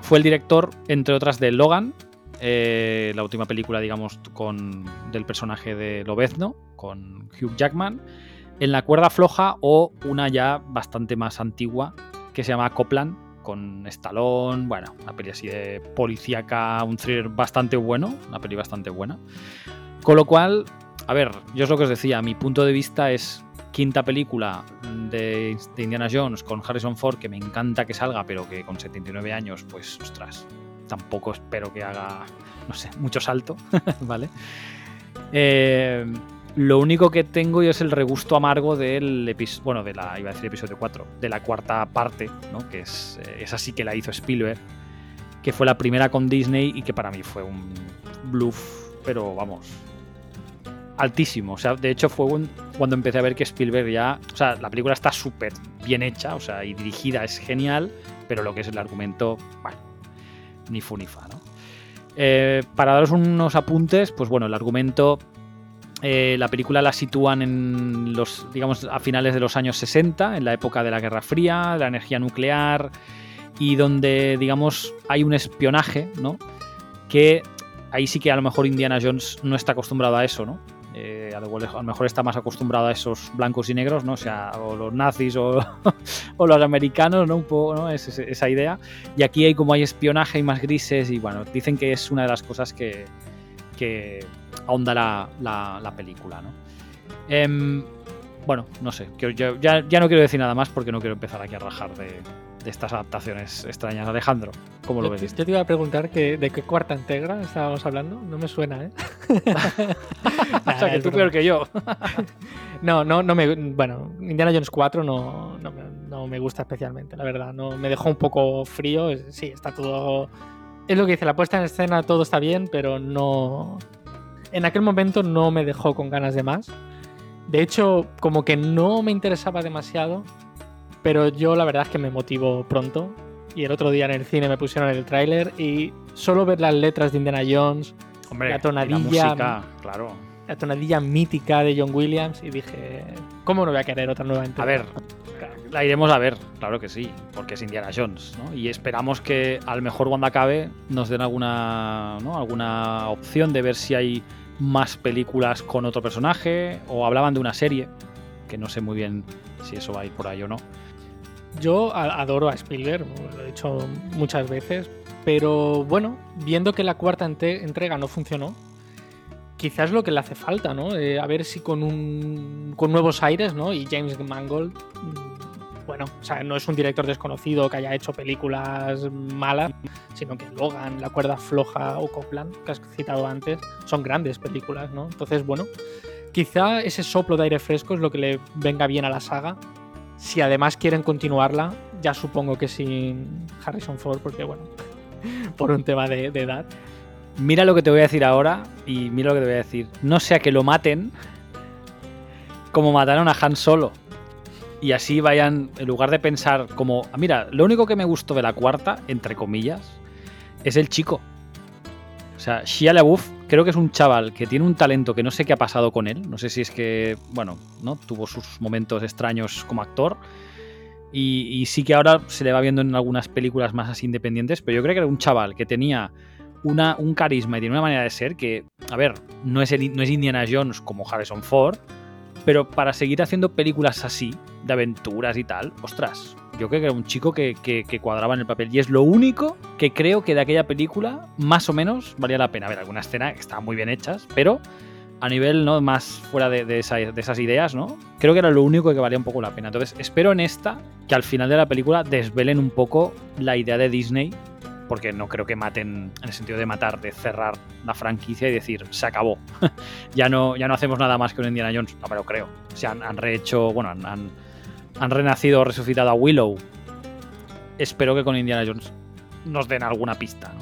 fue el director, entre otras, de Logan, eh, la última película, digamos, con, del personaje de Lobezno, con Hugh Jackman, en La cuerda floja o una ya bastante más antigua que se llama Copland, con Stallone, bueno, una peli así de policíaca, un thriller bastante bueno, una peli bastante buena. Con lo cual, a ver, yo es lo que os decía, mi punto de vista es quinta película de, de Indiana Jones con Harrison Ford, que me encanta que salga, pero que con 79 años, pues, ostras, tampoco espero que haga, no sé, mucho salto, ¿vale? Eh, lo único que tengo yo es el regusto amargo del episodio, bueno, de la, iba a decir episodio 4, de la cuarta parte, ¿no? Que es eh, esa sí que la hizo Spielberg, que fue la primera con Disney y que para mí fue un bluff, pero vamos, altísimo. O sea, de hecho fue un, cuando empecé a ver que Spielberg ya, o sea, la película está súper bien hecha, o sea, y dirigida es genial, pero lo que es el argumento, bueno, ni fu ni fa, ¿no? Eh, para daros unos apuntes, pues bueno, el argumento, eh, la película la sitúan en los, digamos, a finales de los años 60, en la época de la Guerra Fría, la energía nuclear, y donde, digamos, hay un espionaje, ¿no? Que ahí sí que a lo mejor Indiana Jones no está acostumbrado a eso, ¿no? Eh, a, lo mejor está más acostumbrado a esos blancos y negros, ¿no? O sea, o los nazis o, los americanos, ¿no? Un poco, ¿no? Es, esa idea. Y aquí hay como hay espionaje y más grises y bueno, dicen que es una de las cosas que, que ahondará la, la, película, ¿no? Em, bueno, no sé, ya, ya, no quiero decir nada más porque no quiero empezar aquí a rajar de, de estas adaptaciones extrañas. Alejandro, ¿cómo lo ves? Yo te iba a preguntar que, de qué cuarta integra estábamos hablando. No me suena, ¿eh? o sea, que tú peor que yo. no, no, no me. Bueno, Indiana Jones 4 no, no, no, me gusta especialmente, la verdad. No, me dejó un poco frío. Sí, está todo. Es lo que dice, la puesta en escena todo está bien, pero no. En aquel momento no me dejó con ganas de más. De hecho, como que no me interesaba demasiado pero yo la verdad es que me motivo pronto. Y el otro día en el cine me pusieron el tráiler y solo ver las letras de Indiana Jones, la tonadilla, claro. la tonadilla mítica de John Williams y dije, ¿cómo no voy a querer otra nueva entrega? A ver, la iremos a ver, claro que sí, porque es Indiana Jones, ¿no? Y esperamos que al mejor cuando acabe nos den alguna, ¿no? alguna opción de ver si hay más películas con otro personaje o hablaban de una serie, que no sé muy bien si eso va a ir por ahí o no. Yo adoro a Spielberg, lo he dicho muchas veces, pero bueno, viendo que la cuarta entrega no funcionó, quizás lo que le hace falta, ¿no? Eh, a ver si con, nuevos aires, ¿no? Y James Mangold, mm, bueno, o sea, no es un director desconocido que haya hecho películas malas, sino que Logan, La cuerda floja o Copland, que has citado antes, son grandes películas, ¿no? Entonces, bueno, quizá ese soplo de aire fresco es lo que le venga bien a la saga si además quieren continuarla, ya supongo que sin Harrison Ford, porque bueno, por un tema de, edad. Mira lo que te voy a decir ahora y mira lo que te voy a decir. No sea que lo maten como mataron a Han Solo. Y así vayan, en lugar de pensar como, mira, lo único que me gustó de la cuarta, entre comillas, es el chico. O sea, Shia LaBeouf creo que es un chaval que tiene un talento que no sé qué ha pasado con él. No sé si es que, bueno, ¿no? Tuvo sus momentos extraños como actor. Y, sí que ahora se le va viendo en algunas películas más así independientes, pero yo creo que era un chaval que tenía una, un carisma y tiene una manera de ser que, a ver, no es, no es Indiana Jones como Harrison Ford, pero para seguir haciendo películas así, de aventuras y tal, ostras, yo creo que era un chico que, cuadraba en el papel. Y es lo único que creo que de aquella película, más o menos, valía la pena. A ver, alguna escena que estaban muy bien hechas, pero a nivel ¿no? más fuera de, esas ideas, ¿no? Creo que era lo único que valía un poco la pena. Entonces, espero en esta que al final de la película desvelen un poco la idea de Disney, porque no creo que maten, en el sentido de matar, de cerrar la franquicia y decir, se acabó. ya, no, ya no hacemos nada más que un Indiana Jones. No me lo creo. Se han, han rehecho, bueno, han han renacido o resucitado a Willow. Espero que con Indiana Jones nos den alguna pista.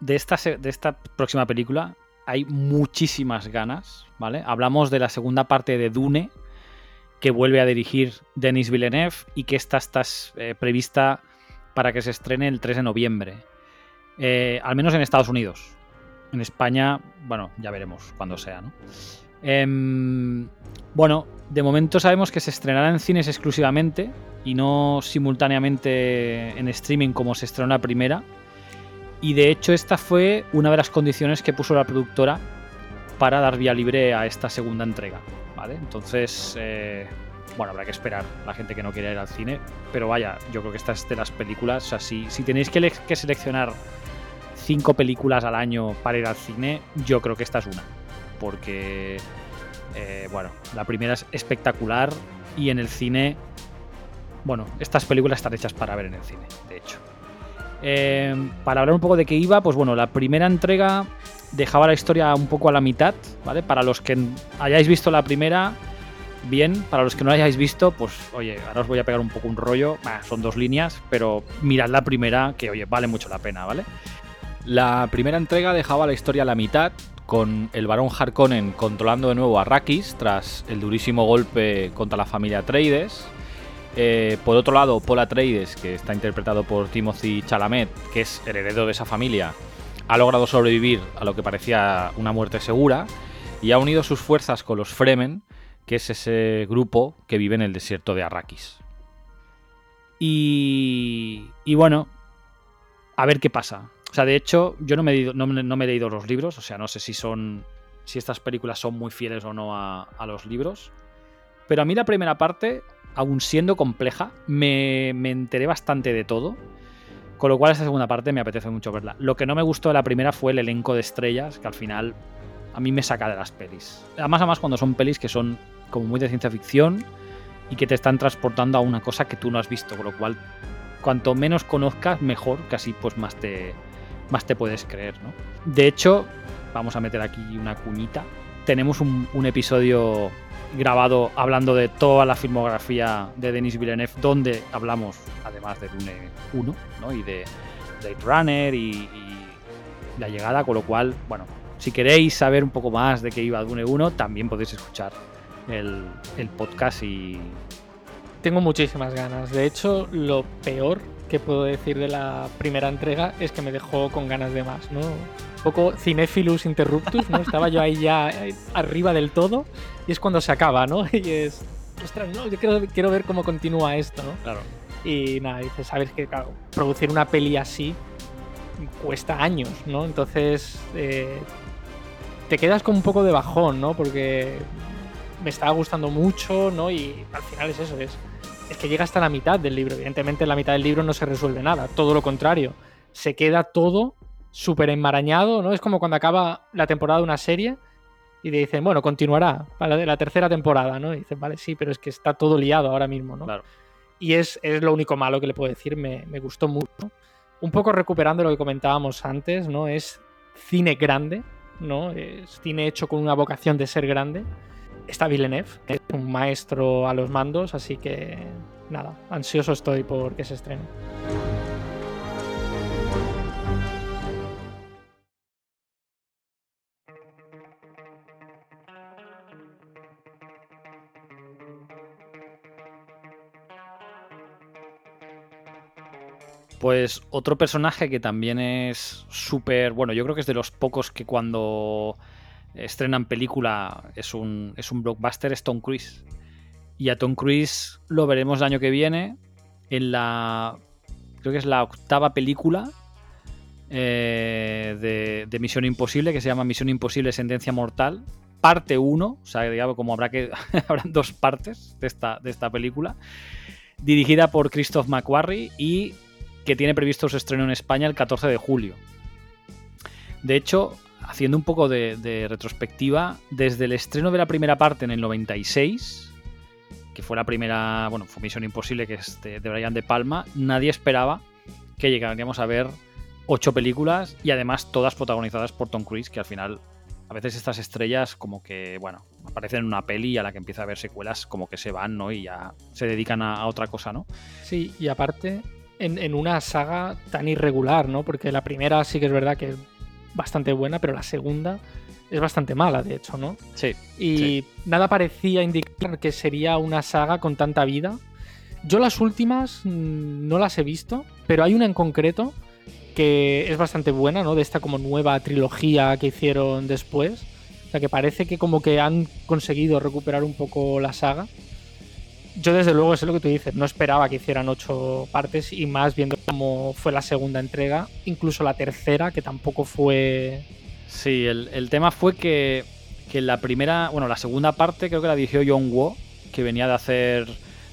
De esta, de esta próxima película hay muchísimas ganas, ¿vale? Hablamos de la segunda parte de Dune, que vuelve a dirigir Denis Villeneuve y que esta está eh, prevista para que se estrene el 3 de noviembre. Eh, al menos en Estados Unidos. En España, bueno, ya veremos cuando sea, ¿no? Em, bueno, de momento sabemos que se estrenará en cines exclusivamente y no simultáneamente en streaming como se estrenó la primera. Y de hecho esta fue una de las condiciones que puso la productora para dar vía libre a esta segunda entrega. ¿vale? Entonces, eh, bueno, habrá que esperar la gente que no quiera ir al cine. Pero vaya, yo creo que esta es de las películas. O sea, si, tenéis que, seleccionar cinco películas al año para ir al cine, yo creo que esta es una. Porque, eh, bueno, la primera es espectacular y en el cine, bueno, estas películas están hechas para ver en el cine, de hecho. Eh, para hablar un poco de qué iba, pues bueno, la primera entrega dejaba la historia un poco a la mitad, ¿vale? Para los que hayáis visto la primera, bien. Para los que no la hayáis visto, pues oye, ahora os voy a pegar un poco un rollo. son dos líneas, pero mirad la primera, que oye, vale mucho la pena, ¿vale? La primera entrega dejaba la historia a la mitad, con el barón Harkonnen controlando de nuevo a Arrakis tras el durísimo golpe contra la familia Atreides. Eh, por otro lado, Paul Atreides, que está interpretado por Timothy Chalamet, que es heredero de esa familia, ha logrado sobrevivir a lo que parecía una muerte segura y ha unido sus fuerzas con los Fremen que es ese grupo que vive en el desierto de Arrakis. Y, y bueno, a ver qué pasa. O sea, de hecho, yo no me, he, no, me he leído los libros, o sea, no sé si son. si estas películas son muy fieles o no a, a los libros. Pero a mí la primera parte, aun siendo compleja, me, me, enteré bastante de todo. Con lo cual, esta segunda parte me apetece mucho verla. Lo que no me gustó de la primera fue el elenco de estrellas, que al final a mí me saca de las pelis. Además, además cuando son pelis que son como muy de ciencia ficción y que te están transportando a una cosa que tú no has visto, con lo cual cuanto menos conozcas, mejor, así pues más te, más te puedes creer, ¿no? De hecho, vamos a meter aquí una cuñita. Tenemos un, episodio grabado hablando de toda la filmografía de Denis Villeneuve, donde hablamos, además de Dune 1, ¿no? Y de Blade Runner y la llegada, con lo cual, bueno, si queréis saber un poco más de qué iba Dune 1, también podéis escuchar el, podcast y... Tengo muchísimas ganas. De hecho, lo peor que puedo decir de la primera entrega es que me dejó con ganas de más, ¿no? Un poco cinephilus interruptus, ¿no? Estaba yo ahí ya arriba del todo y es cuando se acaba, ¿no? Y es, ostras, no, yo quiero, ver cómo continúa esto, ¿no? Claro. Y nada, dices, sabes que claro, producir una peli así cuesta años, ¿no? Entonces eh, te quedas con un poco de bajón, ¿no? Porque me estaba gustando mucho, ¿no? Y al final es eso, es, es que llega hasta la mitad del libro. Evidentemente en la mitad del libro no se resuelve nada, todo lo contrario. Se queda todo súper enmarañado, ¿no? Es como cuando acaba la temporada de una serie y te dicen, bueno, continuará para la, tercera temporada, ¿no? Y dicen, vale, sí, pero es que está todo liado ahora mismo, ¿no? Claro. Y es, es lo único malo que le puedo decir, me, me gustó mucho. Un poco recuperando lo que comentábamos antes, ¿no? Es cine grande, ¿no? Es cine hecho con una vocación de ser grande está Villeneuve, que es un maestro a los mandos, así que nada, ansioso estoy por que se estrene. Pues otro personaje que también es súper. Bueno, yo creo que es de los pocos que cuando estrenan película es un, es un blockbuster, es Tom Cruise. Y a Tom Cruise lo veremos el año que viene en la. Creo que es la octava película eh, de, de, Misión Imposible, que se llama Misión Imposible Sentencia Mortal, parte 1. O sea, digamos, como habrá que. habrán dos partes de esta, de esta película. Dirigida por Christoph McQuarrie y que tiene previsto su estreno en España el 14 de julio. De hecho, haciendo un poco de, retrospectiva, desde el estreno de la primera parte en el 96, que fue la primera, bueno, fue Misión Imposible, que es de, Brian De Palma, nadie esperaba que llegaríamos a ver ocho películas y además todas protagonizadas por Tom Cruise, que al final a veces estas estrellas como que, bueno, aparecen en una peli a la que empieza a ver secuelas como que se van, ¿no? Y ya se dedican a otra cosa, ¿no? Sí, y aparte en, una saga tan irregular, ¿no? Porque la primera sí que es verdad que es bastante buena, pero la segunda es bastante mala, de hecho, ¿no? Sí. Y nada parecía indicar que sería una saga con tanta vida. Yo las últimas mm, no las he visto, pero hay una en concreto que es bastante buena, ¿no? De esta como nueva trilogía que hicieron después. O sea, que parece que como que han conseguido recuperar un poco la saga yo desde luego sé lo que tú dices, no esperaba que hicieran ocho partes y más viendo cómo fue la segunda entrega, incluso la tercera, que tampoco fue... Sí, el, tema fue que, que, la primera, bueno, la segunda parte creo que la dirigió John Woo, que venía de hacer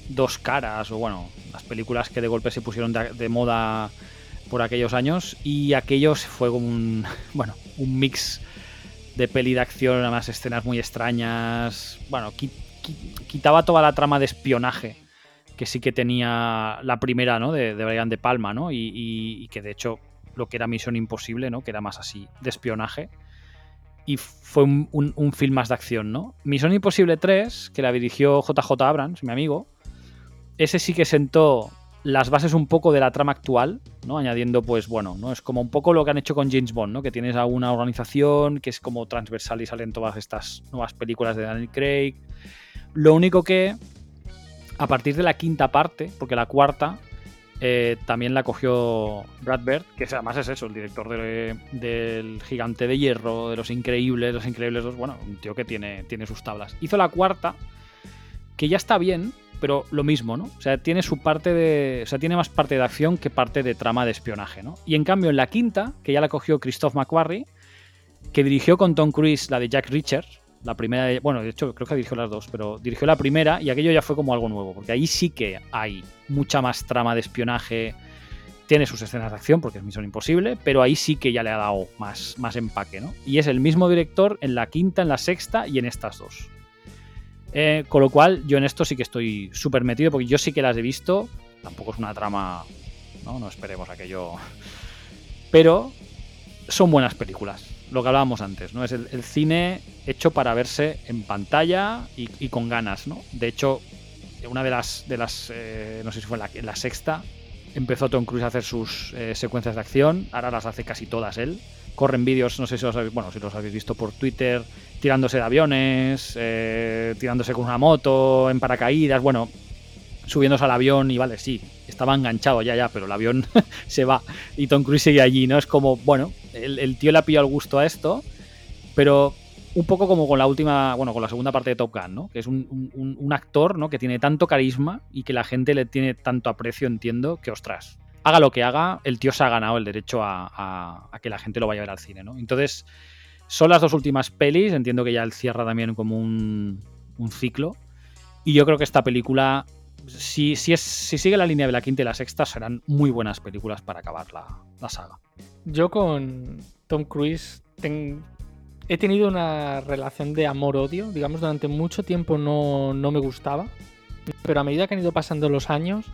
dos caras, o bueno, las películas que de golpe se pusieron de, moda por aquellos años, y aquellos fue como un, bueno, un mix de peli de acción, además escenas muy extrañas, bueno, quitaba toda la trama de espionaje que sí que tenía la primera, ¿no? De, Brian De Palma, ¿no? Y, que de hecho lo que era Misión Imposible, ¿no? Que era más así, de espionaje. Y fue un, film más de acción, ¿no? Misión Imposible 3, que la dirigió JJ Abrams, mi amigo, ese sí que sentó las bases un poco de la trama actual, ¿no? Añadiendo, pues bueno, ¿no? Es como un poco lo que han hecho con James Bond, ¿no? Que tienes a una organización que es como transversal y salen todas estas nuevas películas de Daniel Craig lo único que a partir de la quinta parte, porque la cuarta eh, también la cogió Brad Bird, que además es eso, el director del Gigante de Hierro, de Los Increíbles, Los Increíbles 2, bueno, un tío que tiene, tiene sus tablas. Hizo la cuarta, que ya está bien, pero lo mismo, ¿no? O sea, tiene su parte de. O sea, tiene más parte de acción que parte de trama de espionaje, ¿no? Y en cambio, en la quinta, que ya la cogió Christoph McQuarrie, que dirigió con Tom Cruise la de Jack Reacher, la primera, bueno, de hecho creo que dirigió las dos, pero dirigió la primera y aquello ya fue como algo nuevo, porque ahí sí que hay mucha más trama de espionaje, tiene sus escenas de acción porque es Misión Imposible, pero ahí sí que ya le ha dado más, más empaque, ¿no? Y es el mismo director en la quinta, en la sexta y en estas dos. Eh, con lo cual, yo en esto sí que estoy súper metido, porque yo sí que las he visto. Tampoco es una trama, ¿no? No esperemos aquello. Pero son buenas películas lo que hablábamos antes, ¿no? Es el, cine hecho para verse en pantalla y, con ganas, ¿no? De hecho, una de las, de las eh, no sé si fue la, sexta, empezó Tom Cruise a hacer sus eh, secuencias de acción, ahora las hace casi todas él. Corren vídeos, no sé si los habéis, bueno, si los habéis visto por Twitter, tirándose de aviones, eh, tirándose con una moto, en paracaídas, bueno, subiéndose al avión y vale, sí, estaba enganchado ya, ya, pero el avión se va y Tom Cruise sigue allí, ¿no? Es como, bueno, el, tío le ha pillado el gusto a esto, pero un poco como con la última, bueno, con la segunda parte de Top Gun, ¿no? Que es un, actor, ¿no? Que tiene tanto carisma y que la gente le tiene tanto aprecio, entiendo, que ostras, haga lo que haga, el tío se ha ganado el derecho a, que la gente lo vaya a ver al cine, ¿no? Entonces, son las dos últimas pelis, entiendo que ya él cierra también como un, un ciclo. Y yo creo que esta película si, si, es, si sigue la línea de la quinta y la sexta, serán muy buenas películas para acabar la, saga. Yo con Tom Cruise he tenido una relación de amor-odio. Digamos, durante mucho tiempo no, me gustaba. Pero a medida que han ido pasando los años,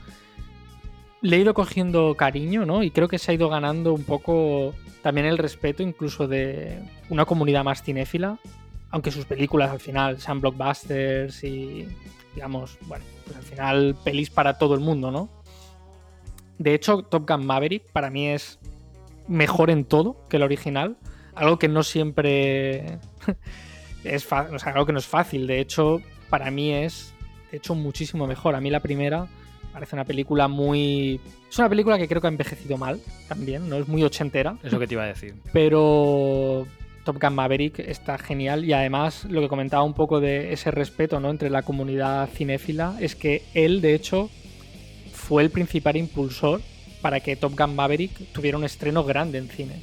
le he ido cogiendo cariño, ¿no? Y creo que se ha ido ganando un poco también el respeto, incluso de una comunidad más cinéfila. Aunque sus películas al final sean blockbusters y digamos, bueno, pues al final pelis para todo el mundo, ¿no? De hecho, Top Gun Maverick para mí es mejor en todo que el original, algo que no siempre es fácil, o sea, algo que no es fácil, de hecho, para mí es, de hecho, muchísimo mejor. A mí la primera Parece una película muy. Es una película que creo que ha envejecido mal también, ¿no? Es muy ochentera. Eso que te iba a decir. Pero Top Gun Maverick está genial y además lo que comentaba un poco de ese respeto ¿no? entre la comunidad cinéfila es que él, de hecho, fue el principal impulsor para que Top Gun Maverick tuviera un estreno grande en cine.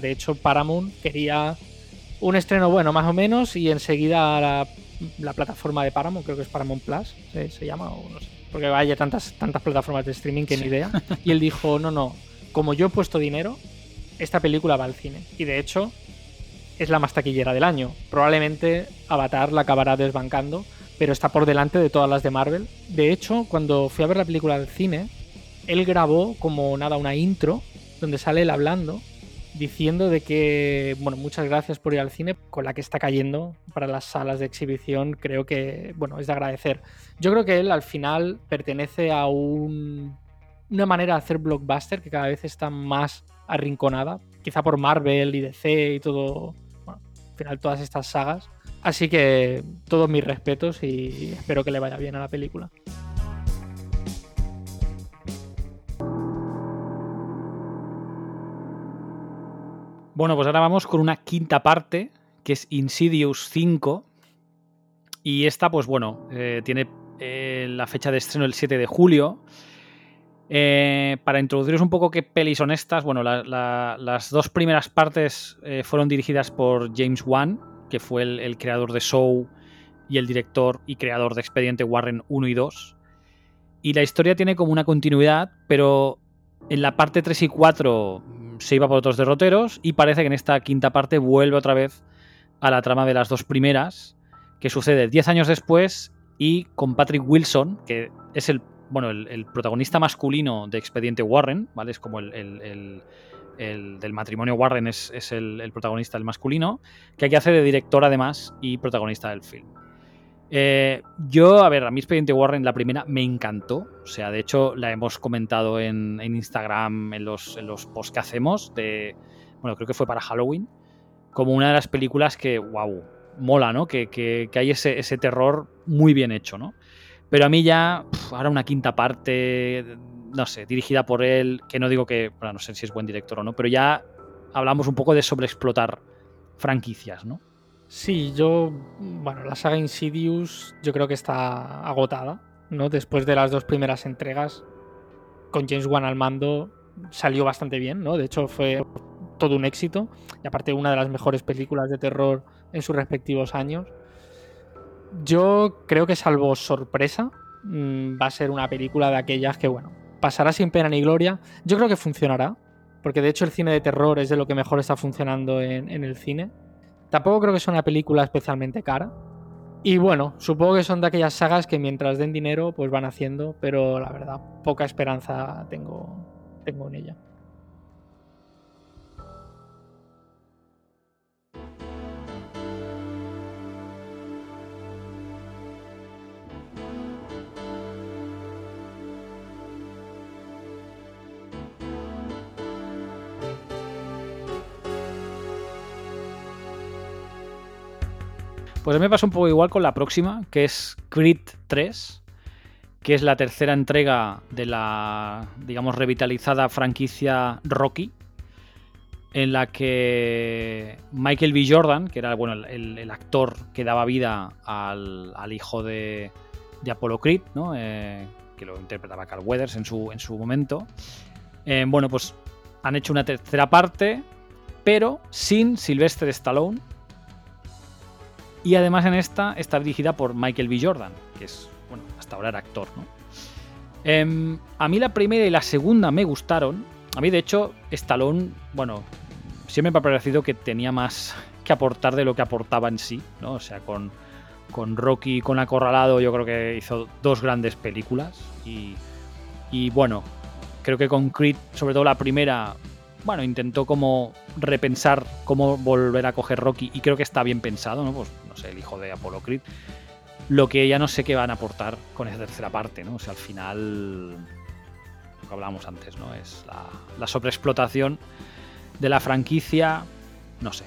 de hecho, Paramount quería un estreno bueno, más o menos, y enseguida la, la plataforma de Paramount, creo que es Paramount Plus, se, llama, o no sé, porque vaya tantas, tantas plataformas de streaming que ni idea. Y él dijo, no, no, como yo he puesto dinero, esta película va al cine. Y de hecho, es la más taquillera del año. Probablemente Avatar la acabará desbancando, pero está por delante de todas las de Marvel. De hecho, cuando fui a ver la película del cine, él grabó como nada una intro donde sale él hablando diciendo de que, bueno, muchas gracias por ir al cine, con la que está cayendo para las salas de exhibición, creo que, bueno, es de agradecer. Yo creo que él al final pertenece a un, una manera de hacer blockbuster que cada vez está más arrinconada, quizá por Marvel y DC y todo, al final todas estas sagas. Así que todos mis respetos y espero que le vaya bien a la película. Bueno, pues ahora vamos con una quinta parte, que es Insidious 5. Y esta, pues bueno, eh, tiene eh, la fecha de estreno el 7 de julio. Eh, para introduciros un poco qué pelis son estas, bueno, las dos primeras partes fueron dirigidas por James Wan, que fue el, el, creador de Show y el director y creador de Expediente Warren 1 y 2. Y la historia tiene como una continuidad, pero en la parte 3 y 4 se iba por otros derroteros y parece que en esta quinta parte vuelve otra vez a la trama de las dos primeras, que sucede 10 años después y con Patrick Wilson, que es el, bueno, el, protagonista masculino de Expediente Warren, ¿vale? Es como el, del matrimonio Warren es, es el, protagonista, el masculino, que aquí hace de director además y protagonista del film. Eh, yo, a ver, a mí Expediente Warren, la primera, me encantó. O sea, de hecho, la hemos comentado en, Instagram, en los, en los posts que hacemos, de, bueno, creo que fue para Halloween, como una de las películas que, wow, mola, ¿no? Que, que, hay ese, ese, terror muy bien hecho, ¿no? Pero a mí ya, ahora una quinta parte, no sé, dirigida por él, que no digo que, bueno, no sé si es buen director o no, pero ya hablamos un poco de sobreexplotar franquicias, ¿no? Sí, yo, bueno, la saga Insidious yo creo que está agotada, ¿no? Después de las dos primeras entregas, con James Wan al mando, salió bastante bien, ¿no? De hecho, fue todo un éxito, y aparte una de las mejores películas de terror en sus respectivos años. Yo creo que salvo sorpresa, mm, va a ser una película de aquellas que, bueno, pasará sin pena ni gloria. Yo creo que funcionará, porque de hecho el cine de terror es de lo que mejor está funcionando en, en el cine Tampoco creo que sea una película especialmente cara. Y bueno, supongo que son de aquellas sagas que mientras den dinero, pues van haciendo, pero la verdad, poca esperanza tengo, tengo en ella. Pues a mí me pasa un poco igual con la próxima, que es Creed 3, que es la tercera entrega de la, digamos, revitalizada franquicia Rocky, en la que Michael B. Jordan, que era bueno, el, actor que daba vida al, hijo de, de, Apollo Creed. Eh, que lo interpretaba Carl Weathers en su, en su momento, eh, bueno, pues han hecho una tercera parte, pero sin Sylvester Stallone y además en esta está dirigida por Michael B. Jordan, que es, bueno, hasta ahora era actor, ¿no? Em, a mí la primera y la segunda me gustaron. A mí, de hecho, Stallone, bueno, siempre me ha parecido que tenía más que aportar de lo que aportaba en sí, ¿no? O sea, con, con Rocky con Acorralado yo creo que hizo dos grandes películas y, y bueno, creo que con Creed, sobre todo la primera, bueno, intentó como repensar cómo volver a coger Rocky y creo que está bien pensado, ¿no? Pues no sé, el hijo de Apollo Creed. Lo que ya no sé qué van a aportar con esa tercera parte, ¿no? O sea, al final, lo que hablábamos antes, ¿no? Es la, sobreexplotación de la franquicia, no sé.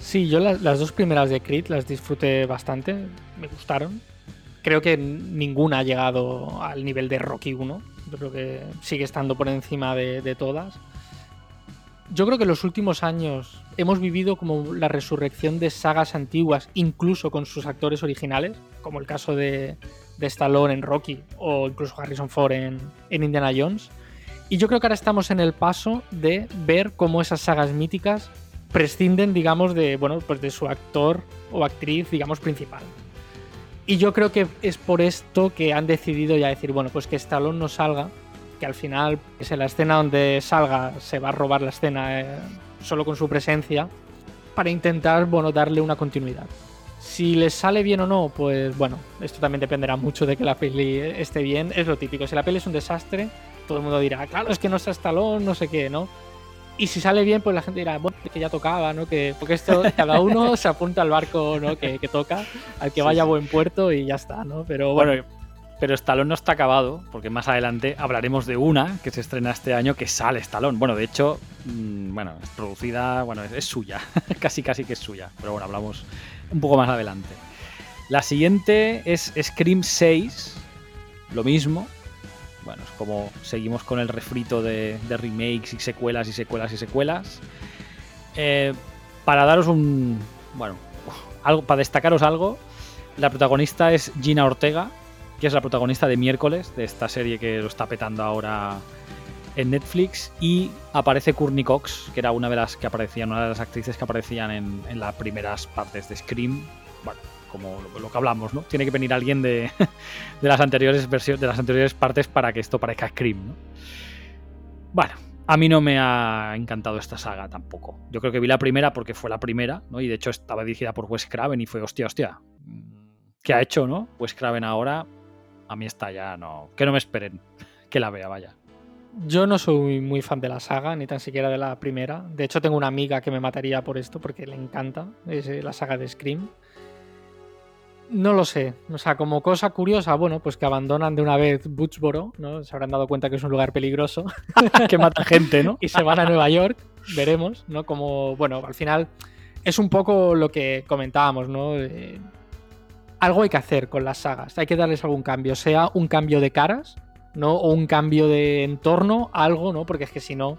Sí, yo las, dos primeras de Creed las disfruté bastante, me gustaron creo que ninguna ha llegado al nivel de Rocky 1. Yo creo que sigue estando por encima de, de todas. Yo creo que los últimos años hemos vivido como la resurrección de sagas antiguas, incluso con sus actores originales, como el caso de, de Stallone en Rocky o incluso Harrison Ford en, en Indiana Jones. Y yo creo que ahora estamos en el paso de ver cómo esas sagas míticas prescinden, digamos, de, bueno, pues de su actor o actriz, digamos, principal. Y yo creo que es por esto que han decidido ya decir, bueno, pues que Stallone no salga, que al final, es en la escena donde salga, se va a robar la escena eh, solo con su presencia, para intentar, bueno, darle una continuidad. Si les sale bien o no, pues bueno, esto también dependerá mucho de que la peli esté bien. Es lo típico, si la peli es un desastre, todo el mundo dirá, claro, es que no está Stallone, no sé qué, ¿no? Y si sale bien, pues la gente dirá, bueno, que ya tocaba, ¿no? Que, porque esto, cada uno se apunta al barco ¿no? que, que toca, al que vaya a buen puerto y ya está, ¿no? Pero bueno, Bueno, pero Stallone no está acabado, porque más adelante hablaremos de una que se estrena este año que sale Stallone. Bueno, de hecho, mm, bueno, es producida, bueno, es, suya, casi casi que es suya, pero bueno, hablamos un poco más adelante. La siguiente es Scream 6, lo mismo. Bueno, es como seguimos con el refrito de, de remakes y secuelas y secuelas y secuelas. Eh, para daros un. Bueno, algo, para destacaros algo, la protagonista es Gina Ortega, que es la protagonista de miércoles, de esta serie que lo está petando ahora en Netflix. Y aparece Courtney Cox, que era una de las que aparecían, una de las actrices que aparecían en, las primeras partes de Scream. Bueno, como lo, que hablamos, ¿no? Tiene que venir alguien de, de las anteriores versiones, de las anteriores partes para que esto parezca Scream, ¿no? Bueno, a mí no me ha encantado esta saga tampoco. Yo creo que vi la primera porque fue la primera, ¿no? Y de hecho estaba dirigida por Wes Craven y fue, hostia, hostia. ¿Qué ha hecho, no? Wes Craven ahora, a mí está ya, no. Que no me esperen que la vea, vaya. yo no soy muy fan de la saga, ni tan siquiera de la primera. De hecho, tengo una amiga que me mataría por esto porque le encanta es eh, la saga de Scream. No lo sé. O sea, como cosa curiosa, bueno, pues que abandonan de una vez Butchboro, ¿no? Se habrán dado cuenta que es un lugar peligroso. que mata gente, ¿no? y se van a Nueva York, veremos, ¿no? Como, bueno, al final es un poco lo que comentábamos, ¿no? Eh, algo hay que hacer con las sagas, hay que darles algún cambio, sea un cambio de caras, ¿no? O un cambio de entorno, algo, ¿no? Porque es que si no,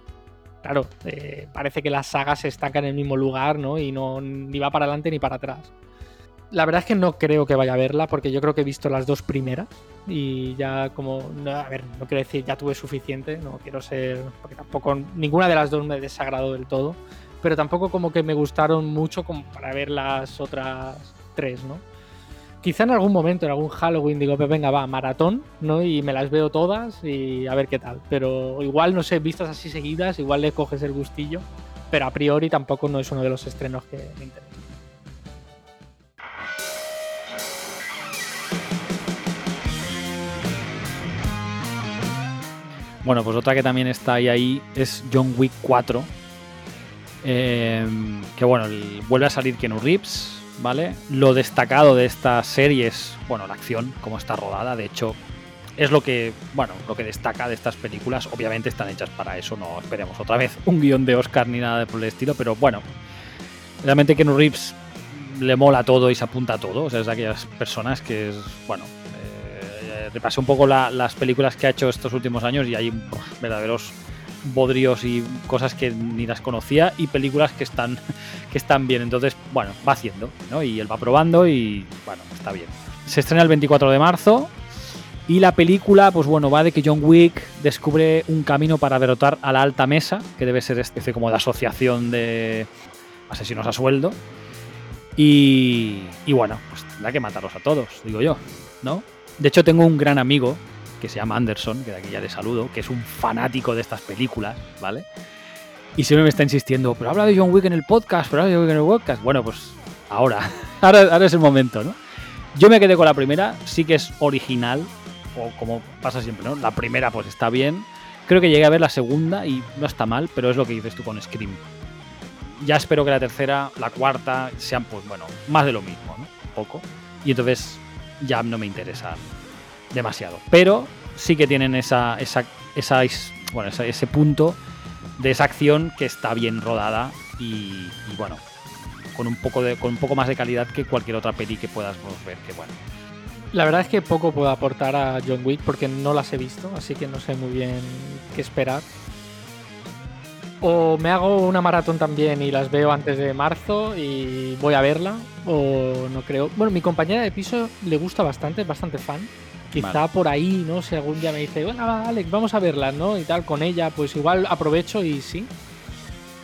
claro, eh, parece que las sagas se estancan en el mismo lugar, ¿no? Y no ni va para adelante ni para atrás. La verdad es que no creo que vaya a verla, porque yo creo que he visto las dos primeras y ya como, no, a ver, no quiero decir ya tuve suficiente, no quiero ser, porque tampoco ninguna de las dos me desagradó del todo, pero tampoco como que me gustaron mucho para ver las otras tres, ¿no? Quizá en algún momento, en algún Halloween, digo, pues venga, va, maratón, ¿no? Y me las veo todas y a ver qué tal. Pero igual, no sé, vistas así seguidas, igual le coges el gustillo, pero a priori tampoco no es uno de los estrenos que me interesa. Bueno, pues otra que también está ahí, ahí es John Wick 4. eh, que bueno, el- vuelve a salir Keanu Reeves, ¿vale? Lo destacado de esta serie es, bueno, la acción, cómo está rodada. De hecho, es lo que, bueno, lo que destaca de estas películas. Obviamente están hechas para eso, no esperemos otra vez un guion de Oscar ni nada por el estilo, pero bueno, realmente Keanu Reeves le mola todo y se apunta a todo. O sea, es de aquellas personas que es, bueno, eh, repasé un poco la- las películas que ha hecho estos últimos años y hay verdaderos bodrios y cosas que ni las conocía y películas que están, que están bien. Entonces, bueno, va haciendo, ¿no? Y él va probando y, bueno, está bien. Se estrena el 24 de marzo y la película, pues bueno, va de que John Wick descubre un camino para derrotar a la alta mesa, que debe ser este como de asociación de asesinos a sueldo. Y, y bueno, pues tendrá que matarlos a todos, digo yo, ¿no? De hecho, tengo un gran amigo que se llama Anderson, que de aquí ya le saludo, que es un fanático de estas películas, ¿vale? Y siempre me está insistiendo, pero habla de John Wick en el podcast, pero habla de John Wick en el podcast. Bueno, pues ahora, ahora, ahora es el momento, ¿no? Yo me quedé con la primera, sí que es original, o como pasa siempre, ¿no? La primera pues está bien. Creo que llegué a ver la segunda y no está mal, pero es lo que dices tú con Scream. Ya espero que la tercera, la cuarta sean, pues bueno, más de lo mismo, ¿no? Un poco. Y entonces ya no me interesan demasiado. Pero sí que tienen esa, esa, esa bueno, ese punto de esa acción que está bien rodada y, y bueno, con un poco de, con un poco más de calidad que cualquier otra peli que puedas ver. Que bueno, La verdad es que poco puedo aportar a John Wick porque no las he visto, así que no sé muy bien qué esperar. O me hago una maratón también y las veo antes de marzo y voy a verla, o no creo. Bueno, mi compañera de piso le gusta bastante, es bastante fan. Quizá por ahí, ¿no? Si algún día me dice, bueno, Alex, vamos a verla, ¿no? Y tal, con ella, pues igual aprovecho y sí.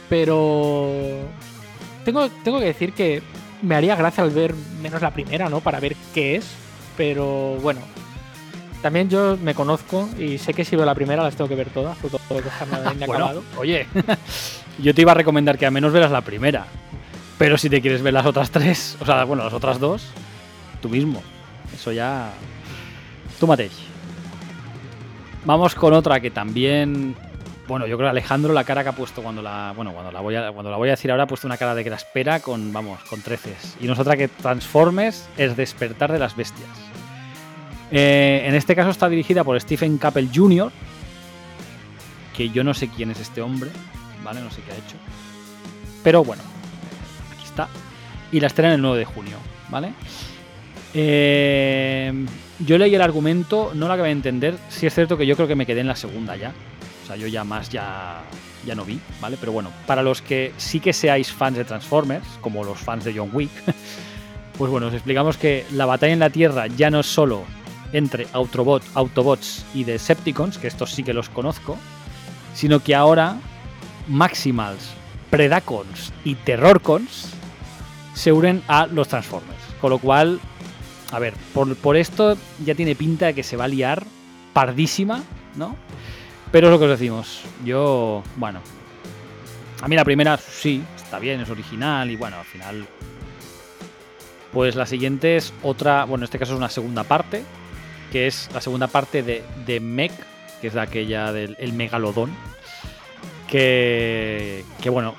Pero tengo, tengo que decir que me haría gracia al ver menos la primera, ¿no? Para ver qué es. Pero bueno, también yo me conozco y sé que si veo la primera las tengo que ver todas, por todo que bueno, Oye, yo te iba a recomendar que al menos veas la primera. Pero si te quieres ver las otras tres, o sea, bueno, las otras dos, tú mismo. Eso ya. Tú mateix. Vamos con otra que también. Bueno, yo creo que Alejandro la cara que ha puesto cuando la. Bueno, cuando la voy a, cuando la voy a decir ahora ha puesto una cara de que la espera con, vamos, con treces. Y nosotras que Transformes es despertar de las bestias. Eh, en este caso está dirigida por Stephen Cappell Jr., que yo no sé quién es este hombre, ¿vale? No sé qué ha hecho. Pero bueno, aquí está. Y la estrena el 9 de junio, ¿vale? Eh, yo leí el argumento, no la acabé de entender. Sí es cierto que yo creo que me quedé en la segunda ya. O sea, yo ya más ya, ya no vi, ¿vale? Pero bueno, para los que sí que seáis fans de Transformers, como los fans de John Wick, pues bueno, os explicamos que la batalla en la Tierra ya no es solo entre Autobot, Autobots y Decepticons, que estos sí que los conozco, sino que ahora Maximals, Predacons y Terrorcons se unen a los Transformers. Con lo cual, a ver, por, esto ya tiene pinta de que se va a liar pardísima, ¿no? Pero es lo que os decimos. Yo, bueno, a mí la primera sí, está bien, es original y bueno, al final... Pues la siguiente es otra, bueno, en este caso es una segunda parte, que es la segunda parte de, de Meg, que es aquella del el megalodón. Que, que bueno,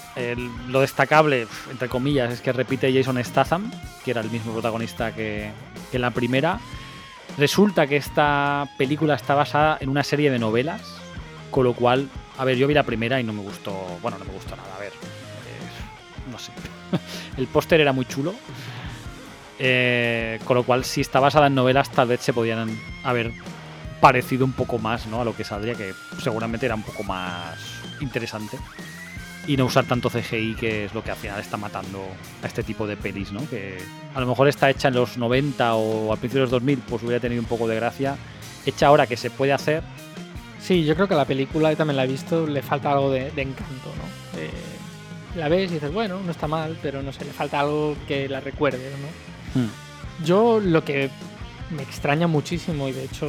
lo destacable, entre comillas, es que repite Jason Statham, que era el mismo protagonista que, en la primera. Resulta que esta película está basada en una serie de novelas, con lo cual, a ver, yo vi la primera y no me gustó, bueno, no me gustó nada, a ver, no sé, el póster era muy chulo, eh, con lo cual, si está basada en novelas, tal vez se podían haber parecido un poco más ¿no? a lo que saldría, que seguramente era un poco más interesante. Y no usar tanto CGI, que es lo que al final está matando a este tipo de pelis, ¿no? Que a lo mejor está hecha en los 90 o al principio de los 2000, pues hubiera tenido un poco de gracia. Hecha ahora que se puede hacer. Sí, yo creo que la película, y también la he visto, le falta algo de, encanto, ¿no? Eh, la ves y dices, bueno, no está mal, pero no sé, le falta algo que la recuerde, ¿no? Hmm. Yo lo que me extraña muchísimo y de hecho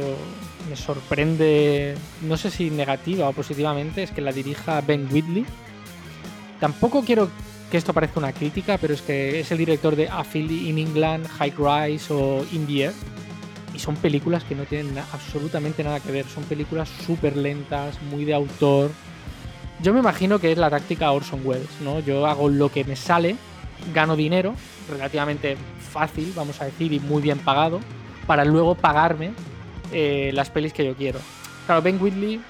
me sorprende, no sé si negativa o positivamente, es que la dirija Ben Whitley. Tampoco quiero que esto parezca una crítica, pero es que es el director de A in England, High Rise o In the Air. Y son películas que no tienen absolutamente nada que ver. Son películas súper lentas, muy de autor. Yo me imagino que es la táctica Orson Welles, ¿no? Yo hago lo que me sale, gano dinero, relativamente fácil, vamos a decir, y muy bien pagado, para luego pagarme eh, las pelis que yo quiero. Claro, Ben Whitley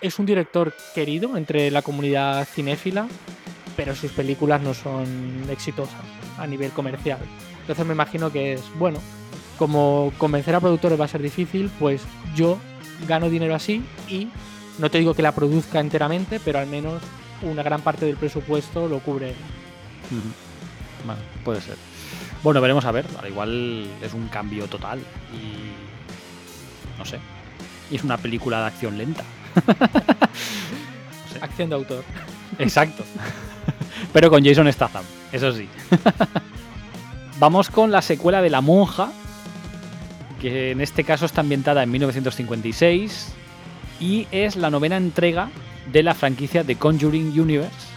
es un director querido entre la comunidad cinéfila, pero sus películas no son exitosas a nivel comercial. Entonces me imagino que es, bueno, como convencer a productores va a ser difícil, pues yo gano dinero así y no te digo que la produzca enteramente, pero al menos una gran parte del presupuesto lo cubre puede ser. Bueno, veremos a ver. Al igual es un cambio total. No sé. Y es una película de acción lenta. Acción de autor. Exacto. Pero con Jason Statham, eso sí. Vamos con la secuela de La Monja, que en este caso está ambientada en 1956 y es la novena entrega de la franquicia The Conjuring Universe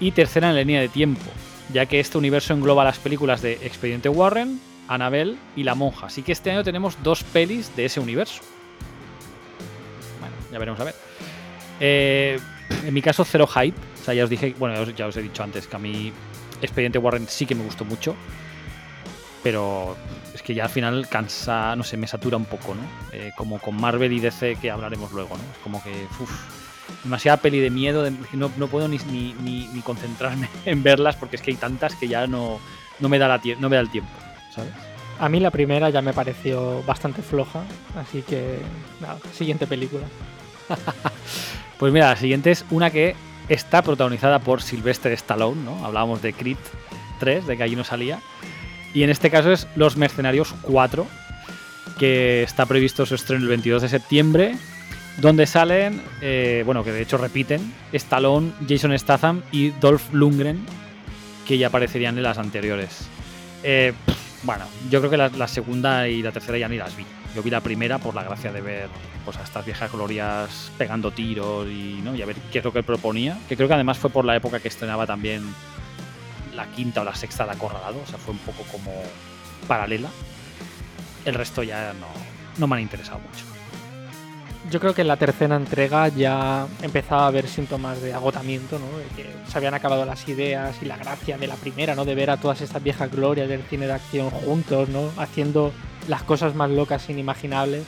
y tercera en la línea de tiempo ya que este universo engloba las películas de Expediente Warren, Annabelle y La Monja. Así que este año tenemos dos pelis de ese universo. Bueno, ya veremos a ver. Eh, en mi caso, cero hype. O sea, ya os dije, bueno, ya os, he dicho antes que a mí Expediente Warren sí que me gustó mucho. Pero es que ya al final cansa, no sé, me satura un poco, ¿no? Eh, como con Marvel y DC que hablaremos luego, ¿no? Es como que, uff, demasiada peli de miedo, no, puedo ni, ni, concentrarme en verlas porque es que hay tantas que ya no, no, me, da la no me da el tiempo, ¿sabes? A mí la primera ya me pareció bastante floja, así que nada, siguiente película. pues mira, la siguiente es una que está protagonizada por Sylvester Stallone, ¿no? Hablábamos de Creed 3, de que allí no salía. Y en este caso es Los Mercenarios 4, que está previsto su estreno el 22 de septiembre, donde salen, eh, bueno, que de hecho repiten, Stallone, Jason Statham y Dolph Lundgren, que ya aparecerían en las anteriores. Eh, bueno, yo creo que la, segunda y la tercera ya ni las vi. Yo vi la primera por la gracia de ver pues, a estas viejas glorias pegando tiros y, ¿no? y a ver qué es lo que él proponía. Que creo que además fue por la época que estrenaba también la quinta o la sexta de Acorralado. O sea, fue un poco como paralela. El resto ya no, no me han interesado mucho yo creo que en la tercera entrega ya empezaba a haber síntomas de agotamiento, ¿no? De que se habían acabado las ideas y la gracia de la primera, ¿no? De ver a todas estas viejas glorias del cine de acción juntos, ¿no? Haciendo las cosas más locas inimaginables.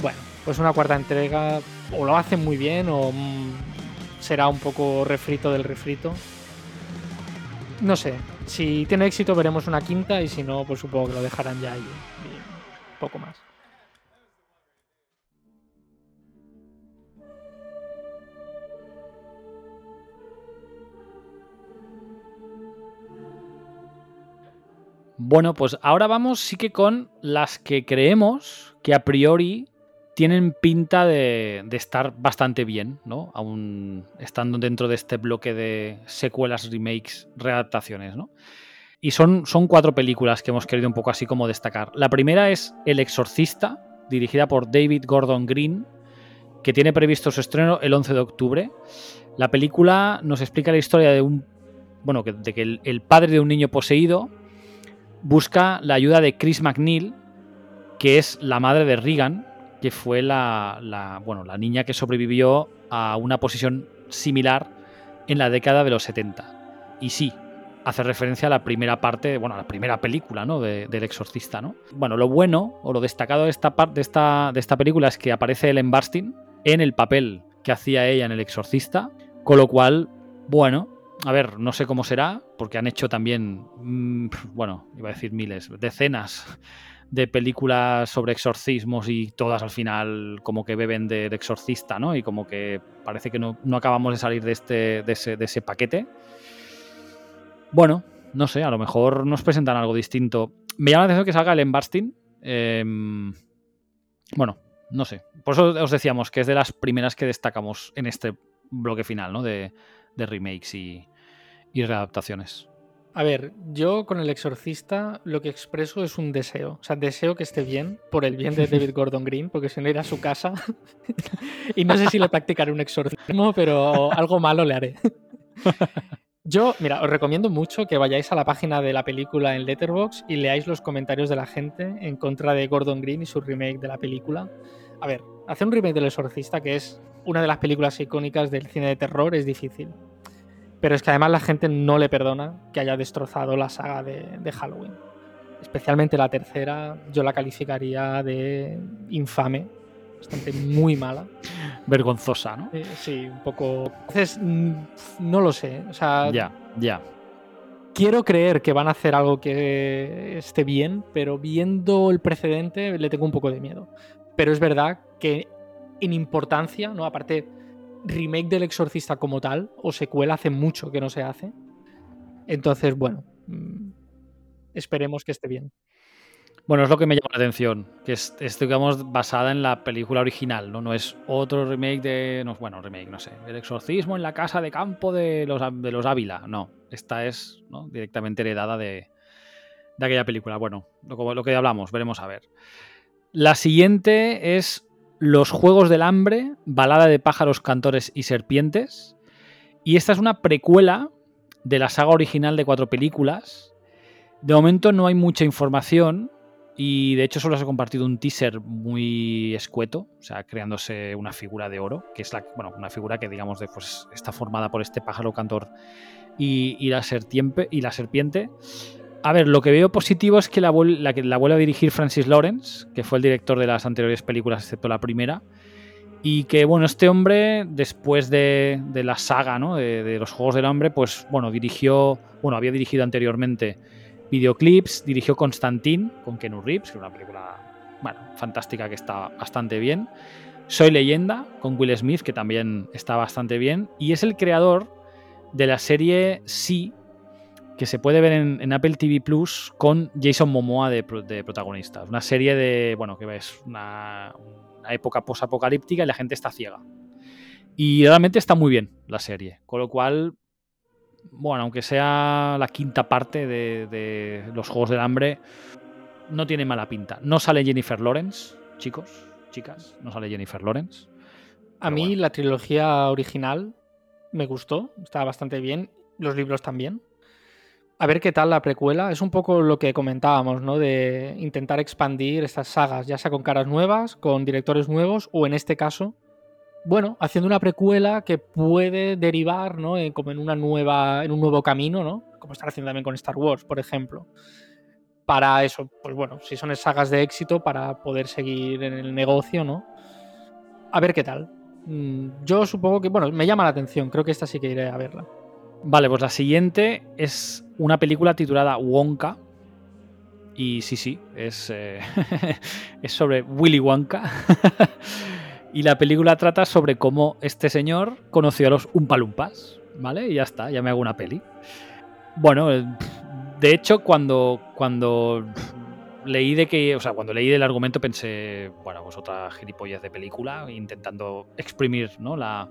Bueno, pues una cuarta entrega o lo hacen muy bien o mm, será un poco refrito del refrito. No sé, si tiene éxito veremos una quinta y si no, pues supongo que lo dejarán ya ahí. Y poco más. Bueno, pues ahora vamos sí que con las que creemos que a priori tienen pinta de, estar bastante bien, ¿no? Aún estando dentro de este bloque de secuelas, remakes, readaptaciones, ¿no? Y son, son cuatro películas que hemos querido un poco así como destacar. La primera es El Exorcista, dirigida por David Gordon Green, que tiene previsto su estreno el 11 de octubre. La película nos explica la historia de un. Bueno, de que el padre de un niño poseído busca la ayuda de Chris McNeil, que es la madre de Regan, que fue la, bueno, la niña que sobrevivió a una posición similar en la década de los 70. Y sí, hace referencia a la primera parte, bueno, a la primera película, ¿no? del exorcista, ¿no? Bueno, lo bueno o lo destacado de esta, de esta, de esta película es que aparece Ellen Barstein en el papel que hacía ella en el exorcista, con lo cual, bueno, a ver, no sé cómo será, porque han hecho también, mm, bueno, iba a decir miles, decenas de películas sobre exorcismos y todas al final como que beben del exorcista, ¿no? Y como que parece que no, acabamos de salir de, este, de, ese, paquete. Bueno, no sé, a lo mejor nos presentan algo distinto. Me llama la atención que salga el Barstein. Em, bueno, no sé. Por eso os decíamos que es de las primeras que destacamos en este bloque final, ¿no? De, de remakes y, y readaptaciones. A ver, yo con el exorcista lo que expreso es un deseo. O sea, deseo que esté bien por el bien de David Gordon Green, porque si no irá a su casa. y no sé si le practicaré un exorcismo, pero algo malo le haré. Yo, mira, os recomiendo mucho que vayáis a la página de la película en Letterboxd y leáis los comentarios de la gente en contra de Gordon Green y su remake de la película. A ver, hacer un remake del exorcista, que es una de las películas icónicas del cine de terror, es difícil. Pero es que además la gente no le perdona que haya destrozado la saga de, Halloween. Especialmente la tercera, yo la calificaría de infame, bastante muy mala. Vergonzosa, ¿no? Eh, sí, un poco. Entonces, mm, no lo sé. O sea. Ya, ya. Quiero creer que van a hacer algo que esté bien, pero viendo el precedente le tengo un poco de miedo. Pero es verdad que en importancia, ¿no? Aparte remake del Exorcista como tal, o secuela, hace mucho que no se hace. Entonces, bueno, mm, esperemos que esté bien. Bueno, es lo que me llama la atención, que es, digamos, basada en la película original, ¿no? No es otro remake de. No, bueno, remake, no sé. El exorcismo en la casa de campo de los, de los Ávila. No, esta es directamente heredada de, de aquella película. Bueno, lo, lo que hablamos, veremos a ver. La siguiente es los Juegos del Hambre, balada de pájaros, cantores y serpientes. Y esta es una precuela de la saga original de cuatro películas. De momento no hay mucha información y de hecho solo se ha compartido un teaser muy escueto, o sea, creándose una figura de oro, que es la, bueno, una figura que digamos de, pues, está formada por este pájaro cantor y, la, serpiente, y la serpiente. A ver, lo que veo positivo es que la, vuelve a dirigir Francis Lawrence, que fue el director de las anteriores películas, excepto la primera. Y que, bueno, este hombre, después de, la saga ¿no? de, los Juegos del Hambre, pues, bueno, dirigió, bueno, había dirigido anteriormente videoclips, dirigió Constantine con Kenu Reeves, que es una película bueno, fantástica que está bastante bien. Soy leyenda con Will Smith, que también está bastante bien. Y es el creador de la serie Sí, que se puede ver en, Apple TV Plus con Jason Momoa de, de protagonista. Una serie de, bueno, que ves una, una época posapocalíptica y la gente está ciega. Y realmente está muy bien la serie. Con lo cual, bueno, aunque sea la quinta parte de, los Juegos del Hambre, no tiene mala pinta. No sale Jennifer Lawrence, chicos, chicas, no sale Jennifer Lawrence. A mí la trilogía original me gustó, estaba bastante bien, los libros también. A ver qué tal la precuela. Es un poco lo que comentábamos, ¿no? De intentar expandir estas sagas, ya sea con caras nuevas, con directores nuevos, o en este caso, bueno, haciendo una precuela que puede derivar, ¿no? Como en una nueva, en un nuevo camino, ¿no? Como están haciendo también con Star Wars, por ejemplo. Para eso, pues bueno, si son sagas de éxito, para poder seguir en el negocio, ¿no? A ver qué tal. Mm, yo supongo que, bueno, me llama la atención. Creo que esta sí que iré a verla. Vale, pues la siguiente es una película titulada Wonka. Y sí, sí, es, eh, es sobre Willy Wonka. Y la película trata sobre cómo este señor conoció a los Umpalumpas, ¿vale? Y ya está, ya me hago una peli. Bueno, eh, de hecho, cuando, cuando leí de que, o sea, cuando leí del argumento pensé, bueno, pues otra gilipollas de película, intentando exprimir, ¿no? La,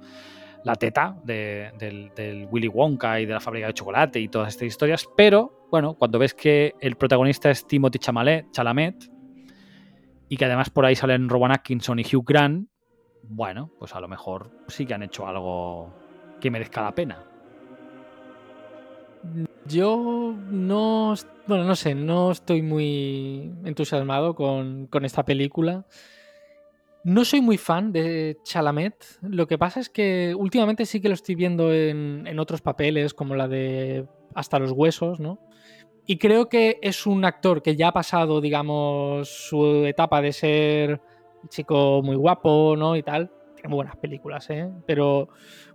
la teta del, del, Willy Wonka y de la fábrica de chocolate y todas estas historias, pero bueno, cuando ves que el protagonista es Timothy Chalamet y que además por ahí salen Rowan Atkinson y Hugh Grant, bueno, pues a lo mejor sí que han hecho algo que merezca la pena. Yo no, bueno, no sé, no estoy muy entusiasmado con, esta película. No soy muy fan de Chalamet. Lo que pasa es que últimamente sí que lo estoy viendo en, en otros papeles, como la de Hasta los Huesos, ¿no? Y creo que es un actor que ya ha pasado, digamos, su etapa de ser chico muy guapo, ¿no? Y tal. Tiene buenas películas, ¿eh? Pero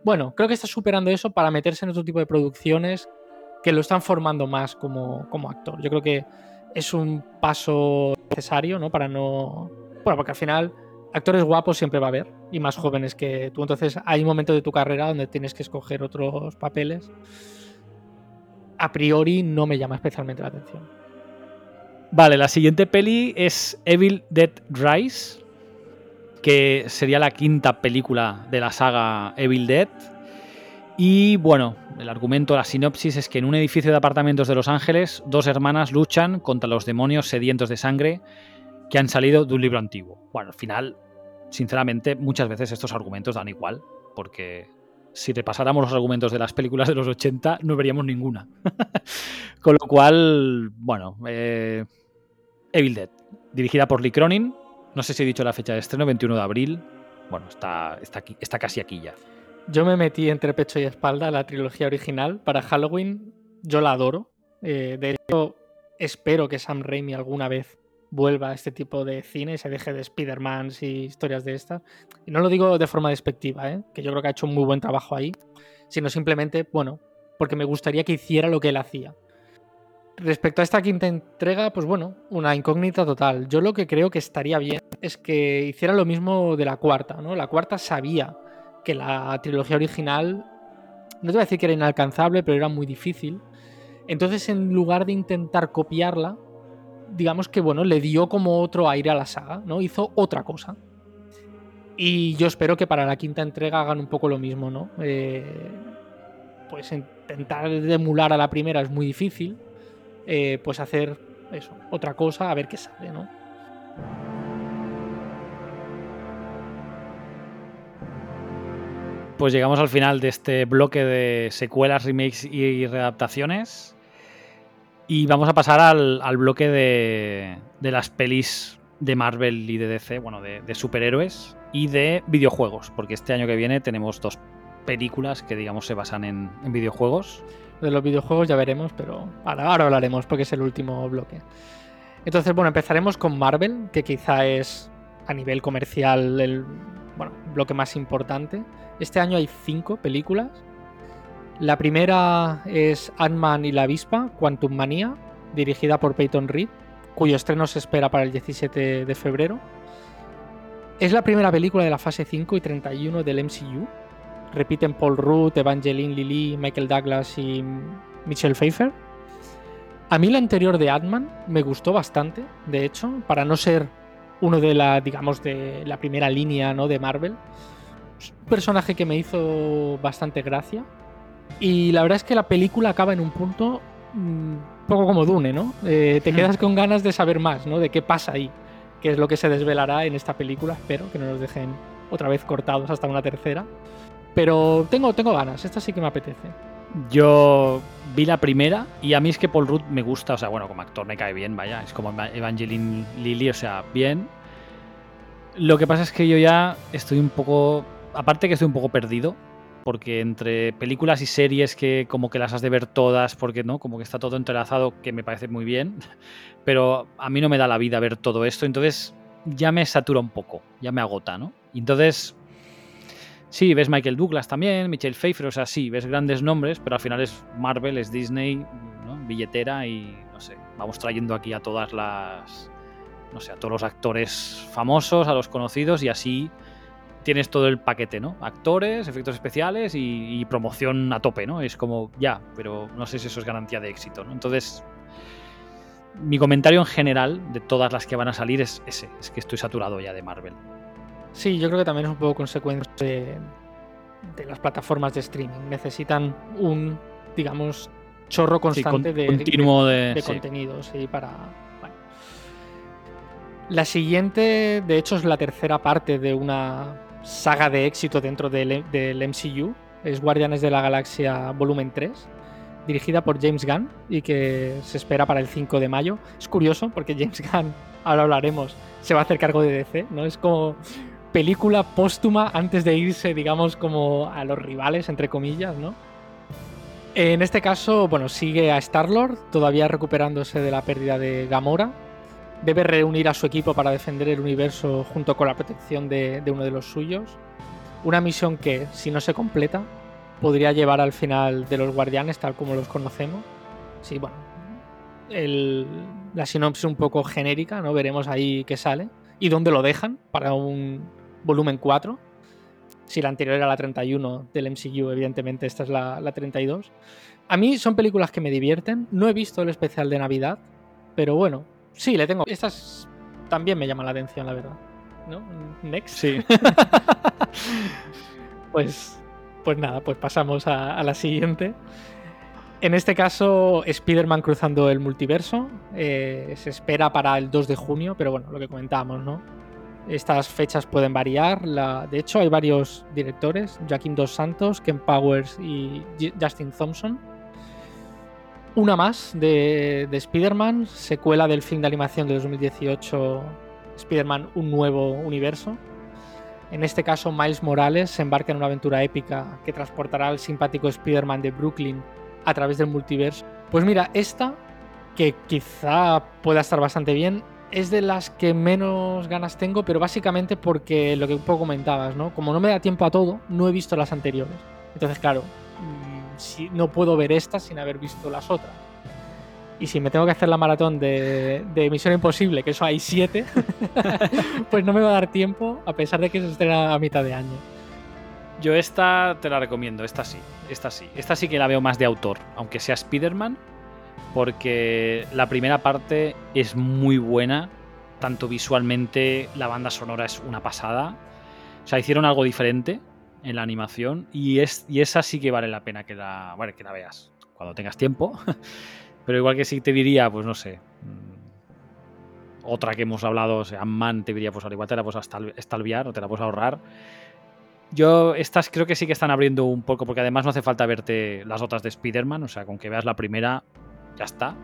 bueno, creo que está superando eso para meterse en otro tipo de producciones que lo están formando más como, como actor. Yo creo que es un paso necesario, ¿no? Para no. Bueno, porque al final actores guapos siempre va a haber y más jóvenes que tú. Entonces hay un momento de tu carrera donde tienes que escoger otros papeles. A priori no me llama especialmente la atención. Vale, la siguiente peli es Evil Dead Rise que sería la quinta película de la saga Evil Dead. Y bueno, el argumento, la sinopsis es que en un edificio de apartamentos de Los Ángeles, dos hermanas luchan contra los demonios sedientos de sangre que han salido de un libro antiguo. Bueno, al final, sinceramente, muchas veces estos argumentos dan igual, porque si repasáramos los argumentos de las películas de los 80, no veríamos ninguna. Con lo cual, bueno, eh, Evil Dead, dirigida por Lee Cronin, no sé si he dicho la fecha de estreno, 21 de abril. Bueno, está, está, aquí, está casi aquí ya. Yo me metí entre pecho y espalda la trilogía original para Halloween. Yo la adoro. Eh, de hecho, espero que Sam Raimi alguna vez vuelva a este tipo de cine y se deje de Spider-Man y historias de estas. Y no lo digo de forma despectiva, ¿eh? que yo creo que ha hecho un muy buen trabajo ahí, sino simplemente, bueno, porque me gustaría que hiciera lo que él hacía. Respecto a esta quinta entrega, pues bueno, una incógnita total. Yo lo que creo que estaría bien es que hiciera lo mismo de la cuarta, ¿no? La cuarta sabía que la trilogía original, no te voy a decir que era inalcanzable, pero era muy difícil. Entonces, en lugar de intentar copiarla, digamos que bueno, le dio como otro aire a la saga, ¿no? Hizo otra cosa. Y yo espero que para la quinta entrega hagan un poco lo mismo, ¿no? Eh, pues intentar emular a la primera es muy difícil eh, pues hacer eso, otra cosa, a ver qué sale, ¿no? Pues llegamos al final de este bloque de secuelas, remakes y readaptaciones. Y vamos a pasar al, bloque de, las pelis de Marvel y de DC, bueno, de, superhéroes y de videojuegos, porque este año que viene tenemos dos películas que digamos se basan en videojuegos de los videojuegos ya veremos, pero ahora, ahora hablaremos porque es el último bloque. Entonces, bueno, empezaremos con Marvel, que quizá es a nivel comercial el bueno, bloque más importante. Este año hay cinco películas. La primera es Ant-Man y la avispa, Quantum Manía. dirigida por Peyton Reed, cuyo estreno se espera para el 17 de febrero. Es la primera película de la fase 5 y 31 del MCU. Repiten Paul Rudd, Evangeline Lilly, Michael Douglas y Michelle Pfeiffer. A mí la anterior de Ant-Man me gustó bastante, de hecho, para no ser uno de la, digamos, de la primera línea ¿no? de Marvel. un personaje que me hizo bastante gracia. Y la verdad es que la película acaba en un punto un mm, poco como Dune, ¿no? Eh, te quedas con ganas de saber más, ¿no? De qué pasa ahí, qué es lo que se desvelará en esta película. Espero que no nos dejen otra vez cortados hasta una tercera. Pero tengo, tengo ganas, esta sí que me apetece. Yo vi la primera y a mí es que Paul Rudd me gusta, o sea, bueno, como actor me cae bien, vaya, es como Evangeline Lilly, o sea, bien. Lo que pasa es que yo ya estoy un poco, aparte que estoy un poco perdido, porque entre películas y series que como que las has de ver todas, porque no, como que está todo entrelazado, que me parece muy bien, pero a mí no me da la vida ver todo esto, entonces ya me satura un poco, ya me agota, ¿no? entonces Sí, ves Michael Douglas también, Michelle Pfeiffer, o sea, sí, ves grandes nombres, pero al final es Marvel, es Disney, billetera y no sé, vamos trayendo aquí a todas las, no sé, a todos los actores famosos, a los conocidos y así tienes todo el paquete, ¿no? Actores, efectos especiales y, promoción a tope, ¿no? Es como, ya, pero no sé si eso es garantía de éxito, ¿no? Entonces, mi comentario en general de todas las que van a salir es ese, es que estoy saturado ya de Marvel. Sí, yo creo que también es un poco consecuencia de, las plataformas de streaming. Necesitan un, digamos, chorro constante de, continuo de, contenidos para. La siguiente, de hecho, es la tercera parte de una saga de éxito dentro del, MCU. Es Guardianes de la Galaxia Volumen 3 dirigida por James Gunn y que se espera para el 5 de mayo. Es curioso porque James Gunn, ahora hablaremos, se va a hacer cargo de DC, ¿no? Es como película póstuma antes de irse, digamos, como a los rivales, entre comillas, ¿no? En este caso, bueno, sigue a Star-Lord, todavía recuperándose de la pérdida de Gamora. Debe reunir a su equipo para defender el universo junto con la protección de, uno de los suyos. Una misión que, si no se completa, podría llevar al final de los guardianes tal como los conocemos. Sí, bueno. la sinopsis un poco genérica, ¿no? Veremos ahí qué sale y dónde lo dejan para un volumen 4. Si la anterior era la 31 del MCU, evidentemente esta es la, 32. A mí son películas que me divierten. No he visto el especial de Navidad, pero bueno, sí, le tengo. Estas también me llaman la atención, la verdad. ¿No? Next. Sí. pues, pues nada, pues pasamos a, la siguiente. En este caso, Spider-Man cruzando el multiverso. Eh, se espera para el 2 de junio, pero bueno, lo que comentábamos, ¿no? Estas fechas pueden variar. La, de hecho, hay varios directores: Joaquín Dos Santos, Ken Powers y Justin Thompson. Una más de, de Spider-Man, secuela del film de animación de 2018, Spider-Man Un Nuevo Universo. En este caso, Miles Morales se embarca en una aventura épica que transportará al simpático Spider-Man de Brooklyn a través del multiverso. Pues mira, esta, que quizá pueda estar bastante bien, es de las que menos ganas tengo, pero básicamente porque lo que un poco comentabas, ¿no? Como no me da tiempo a todo, no he visto las anteriores. Entonces, claro, si, no puedo ver estas sin haber visto las otras. Y si me tengo que hacer la maratón de, de Misión Imposible, que eso hay siete, pues no me va a dar tiempo, a pesar de que se estrena a mitad de año. Yo esta te la recomiendo, esta sí, esta sí. Esta sí que la veo más de autor, aunque sea Spider-Man, porque la primera parte es muy buena, tanto visualmente, la banda sonora es una pasada. O sea, hicieron algo diferente en la animación y, es, y esa sí que vale la pena que la, que la veas cuando tengas tiempo. Pero igual que sí te diría, pues no sé, mm, otra que hemos hablado, o sea, te diría, pues al igual te la puedes estalviar o te la puedes ahorrar. Yo, estas creo que sí que están abriendo un poco, porque además no hace falta verte las otras de Spider-Man, o sea, con que veas la primera, ya está.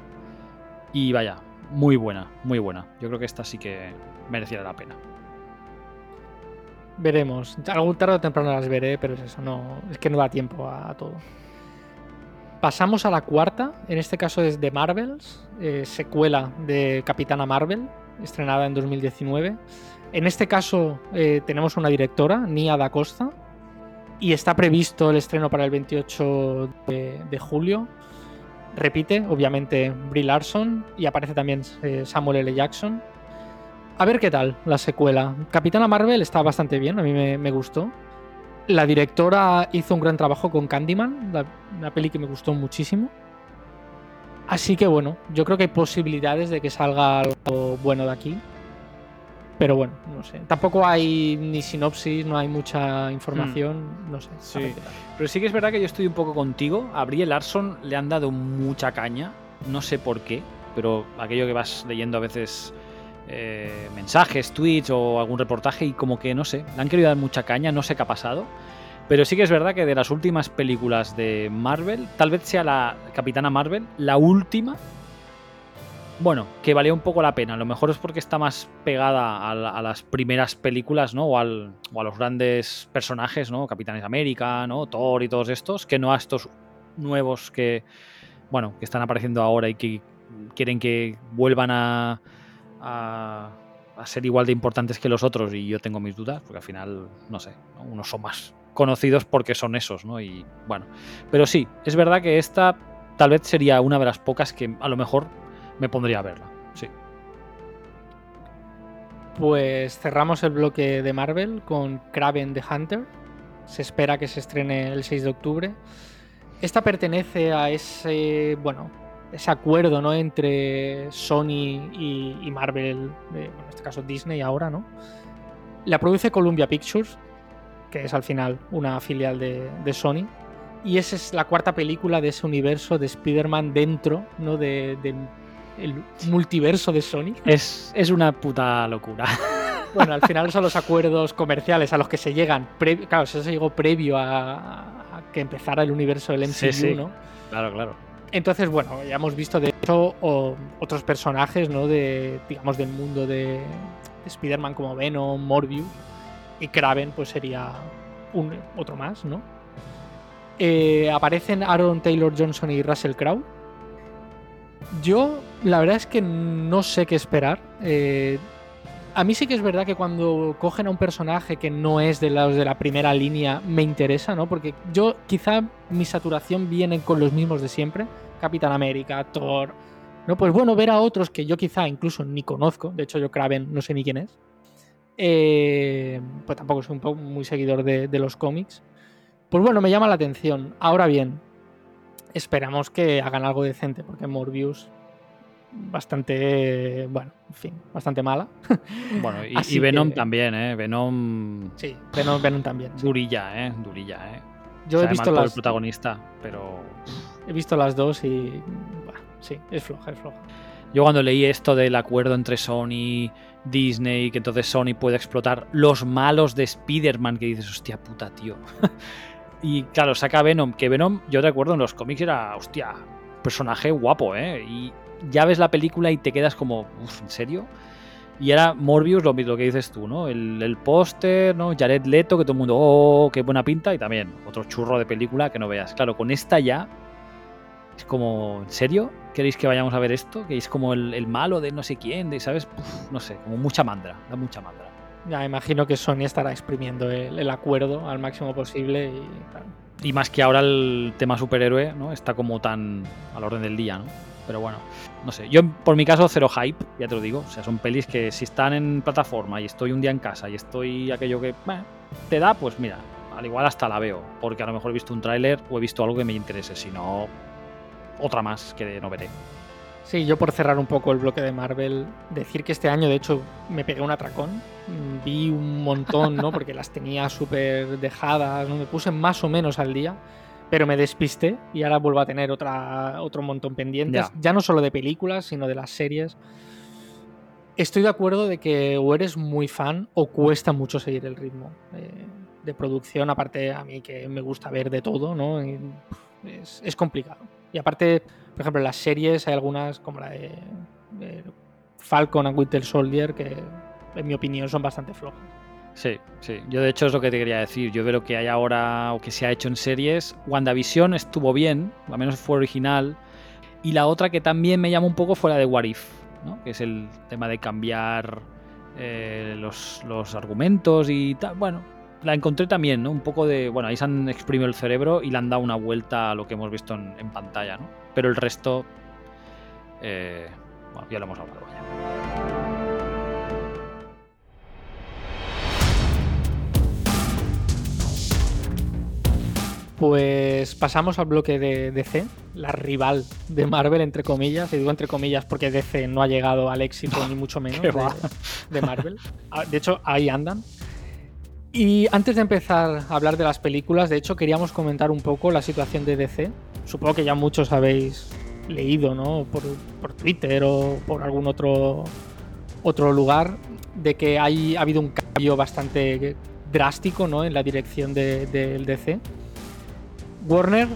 Y vaya, muy buena, muy buena. Yo creo que esta sí que mereciera la pena. Veremos. Algún tarde o temprano las veré, pero es eso, no, es que no da tiempo a, todo. Pasamos a la cuarta, en este caso es de Marvels, eh, secuela de Capitana Marvel, estrenada en 2019. En este caso eh, tenemos una directora, Nia da Costa, y está previsto el estreno para el 28 de julio repite, obviamente, Brie Larson y aparece también eh, Samuel L. Jackson. A ver qué tal la secuela. Capitana Marvel está bastante bien, a mí me, gustó. La directora hizo un gran trabajo con Candyman, una peli que me gustó muchísimo. Así que bueno, yo creo que hay posibilidades de que salga algo bueno de aquí. Pero bueno, no sé. Tampoco hay ni sinopsis, no hay mucha información, hmm. no sé. Sí. Pero sí que es verdad que yo estoy un poco contigo. A Brie Larson le han dado mucha caña, no sé por qué, pero aquello que vas leyendo a veces eh, mensajes, tweets o algún reportaje y como que no sé, le han querido dar mucha caña, no sé qué ha pasado. Pero sí que es verdad que de las últimas películas de Marvel, tal vez sea la Capitana Marvel, la última, bueno, que valía un poco la pena. A lo mejor es porque está más pegada a, las primeras películas, ¿no? O, a los grandes personajes, ¿no? Capitanes América, ¿no? Thor y todos estos, que no a estos nuevos que, bueno, que están apareciendo ahora y que quieren que vuelvan a, a, ser igual de importantes que los otros. Y yo tengo mis dudas, porque al final, no sé, unos son más conocidos porque son esos, ¿no? Y bueno, pero sí, es verdad que esta tal vez sería una de las pocas que a lo mejor me pondría a verla, sí. Pues cerramos el bloque de Marvel con Kraven the Hunter. Se espera que se estrene el 6 de octubre. Esta pertenece a ese, bueno, ese acuerdo, ¿no? Entre Sony y, Marvel, en este caso Disney ahora, ¿no? La produce Columbia Pictures, que es al final una filial de, Sony. Y esa es la cuarta película de ese universo de Spider-Man dentro ¿no? del multiverso de Sony. Es, es una puta locura. Bueno, al final son los acuerdos comerciales a los que se llegan. claro, eso se llegó previo a, que empezara el universo del MCU, ¿no? Claro, claro. Entonces, bueno, ya hemos visto de hecho otros personajes, ¿no? De, digamos, del mundo de, de Spider-Man como Venom, Morbius y Kraven pues sería un, otro más, ¿no? Eh, aparecen Aaron Taylor Johnson y Russell Crowe. Yo, la verdad es que no sé qué esperar. Eh, a mí sí que es verdad que cuando cogen a un personaje que no es de los de la primera línea, me interesa, ¿no? Porque yo quizá mi saturación viene con los mismos de siempre. Capitán América, Thor. ¿No? Pues bueno, ver a otros que yo quizá incluso ni conozco. De hecho, yo Kraven no sé ni quién es. Eh, pues tampoco soy un muy seguidor de, los cómics. Pues bueno, me llama la atención. Ahora bien, esperamos que hagan algo decente, porque Morbius bastante, bueno, en fin, bastante mala. Bueno, y, Venom también, ¿eh? Venom... Sí, Venom, Venom también. Durilla, ¿eh? Durilla, ¿eh? Yo he visto las... el protagonista, pero... He visto las dos y... sí, es floja, es floja. Yo cuando leí esto del acuerdo entre Sony Disney, que entonces Sony puede explotar los malos de Spider-Man, que dices, hostia puta, tío. y claro, saca Venom, que Venom, yo recuerdo en los cómics era, hostia, personaje guapo, ¿eh? Y ya ves la película y te quedas como, ¿en serio? Y era Morbius lo, lo que dices tú, ¿no? El, póster, ¿no? Jared Leto, que todo el mundo, oh, qué buena pinta, y también otro churro de película que no veas. Claro, con esta ya es como, ¿en serio? ¿Queréis que vayamos a ver esto? Que es como el, malo de no sé quién, de, ¿sabes? no sé, como mucha mandra, da mucha mandra. Ya imagino que Sony estará exprimiendo el, acuerdo al máximo posible y, y más que ahora el tema superhéroe, ¿no? Está como tan al orden del día, ¿no? Pero bueno, no sé. Yo, por mi caso, cero hype, ya te lo digo. O sea, son pelis que si están en plataforma y estoy un día en casa y estoy aquello que te da, pues mira, al igual hasta la veo. Porque a lo mejor he visto un tráiler o he visto algo que me interese. Si no, otra más que no veré. Sí, yo por cerrar un poco el bloque de Marvel, decir que este año de hecho me pegué un atracón, vi un montón, ¿no? Porque las tenía súper dejadas, ¿no? me puse más o menos al día, pero me despisté y ahora vuelvo a tener otra, otro montón pendientes, ya. no solo de películas, sino de las series. Estoy de acuerdo de que o eres muy fan o cuesta mucho seguir el ritmo de producción, aparte a mí que me gusta ver de todo, ¿no? es, es complicado. Y aparte, por ejemplo, las series hay algunas como la de, Falcon and Winter Soldier que, en mi opinión, son bastante flojas. Sí, sí. Yo de hecho es lo que te quería decir. Yo veo lo que hay ahora o que se ha hecho en series. WandaVision estuvo bien, al menos fue original. Y la otra que también me llama un poco fue la de What If, ¿no? que es el tema de cambiar eh, los, los, argumentos y tal. Bueno, la encontré también, ¿no? Un poco de. Bueno, ahí se han exprimido el cerebro y le han dado una vuelta a lo que hemos visto en, pantalla, ¿no? pero el resto, eh, bueno, ya lo hemos hablado ya. Pues pasamos al bloque de DC, la rival de Marvel, entre comillas. Y digo entre comillas porque DC no ha llegado al éxito, ni mucho menos, de, de, Marvel. Ah, de hecho, ahí andan. Y antes de empezar a hablar de las películas, de hecho, queríamos comentar un poco la situación de DC. Supongo que ya muchos habéis leído, ¿no? Por, por Twitter o por algún otro, otro lugar, de que hay, ha habido un cambio bastante drástico, ¿no? En la dirección del de, DC Warner,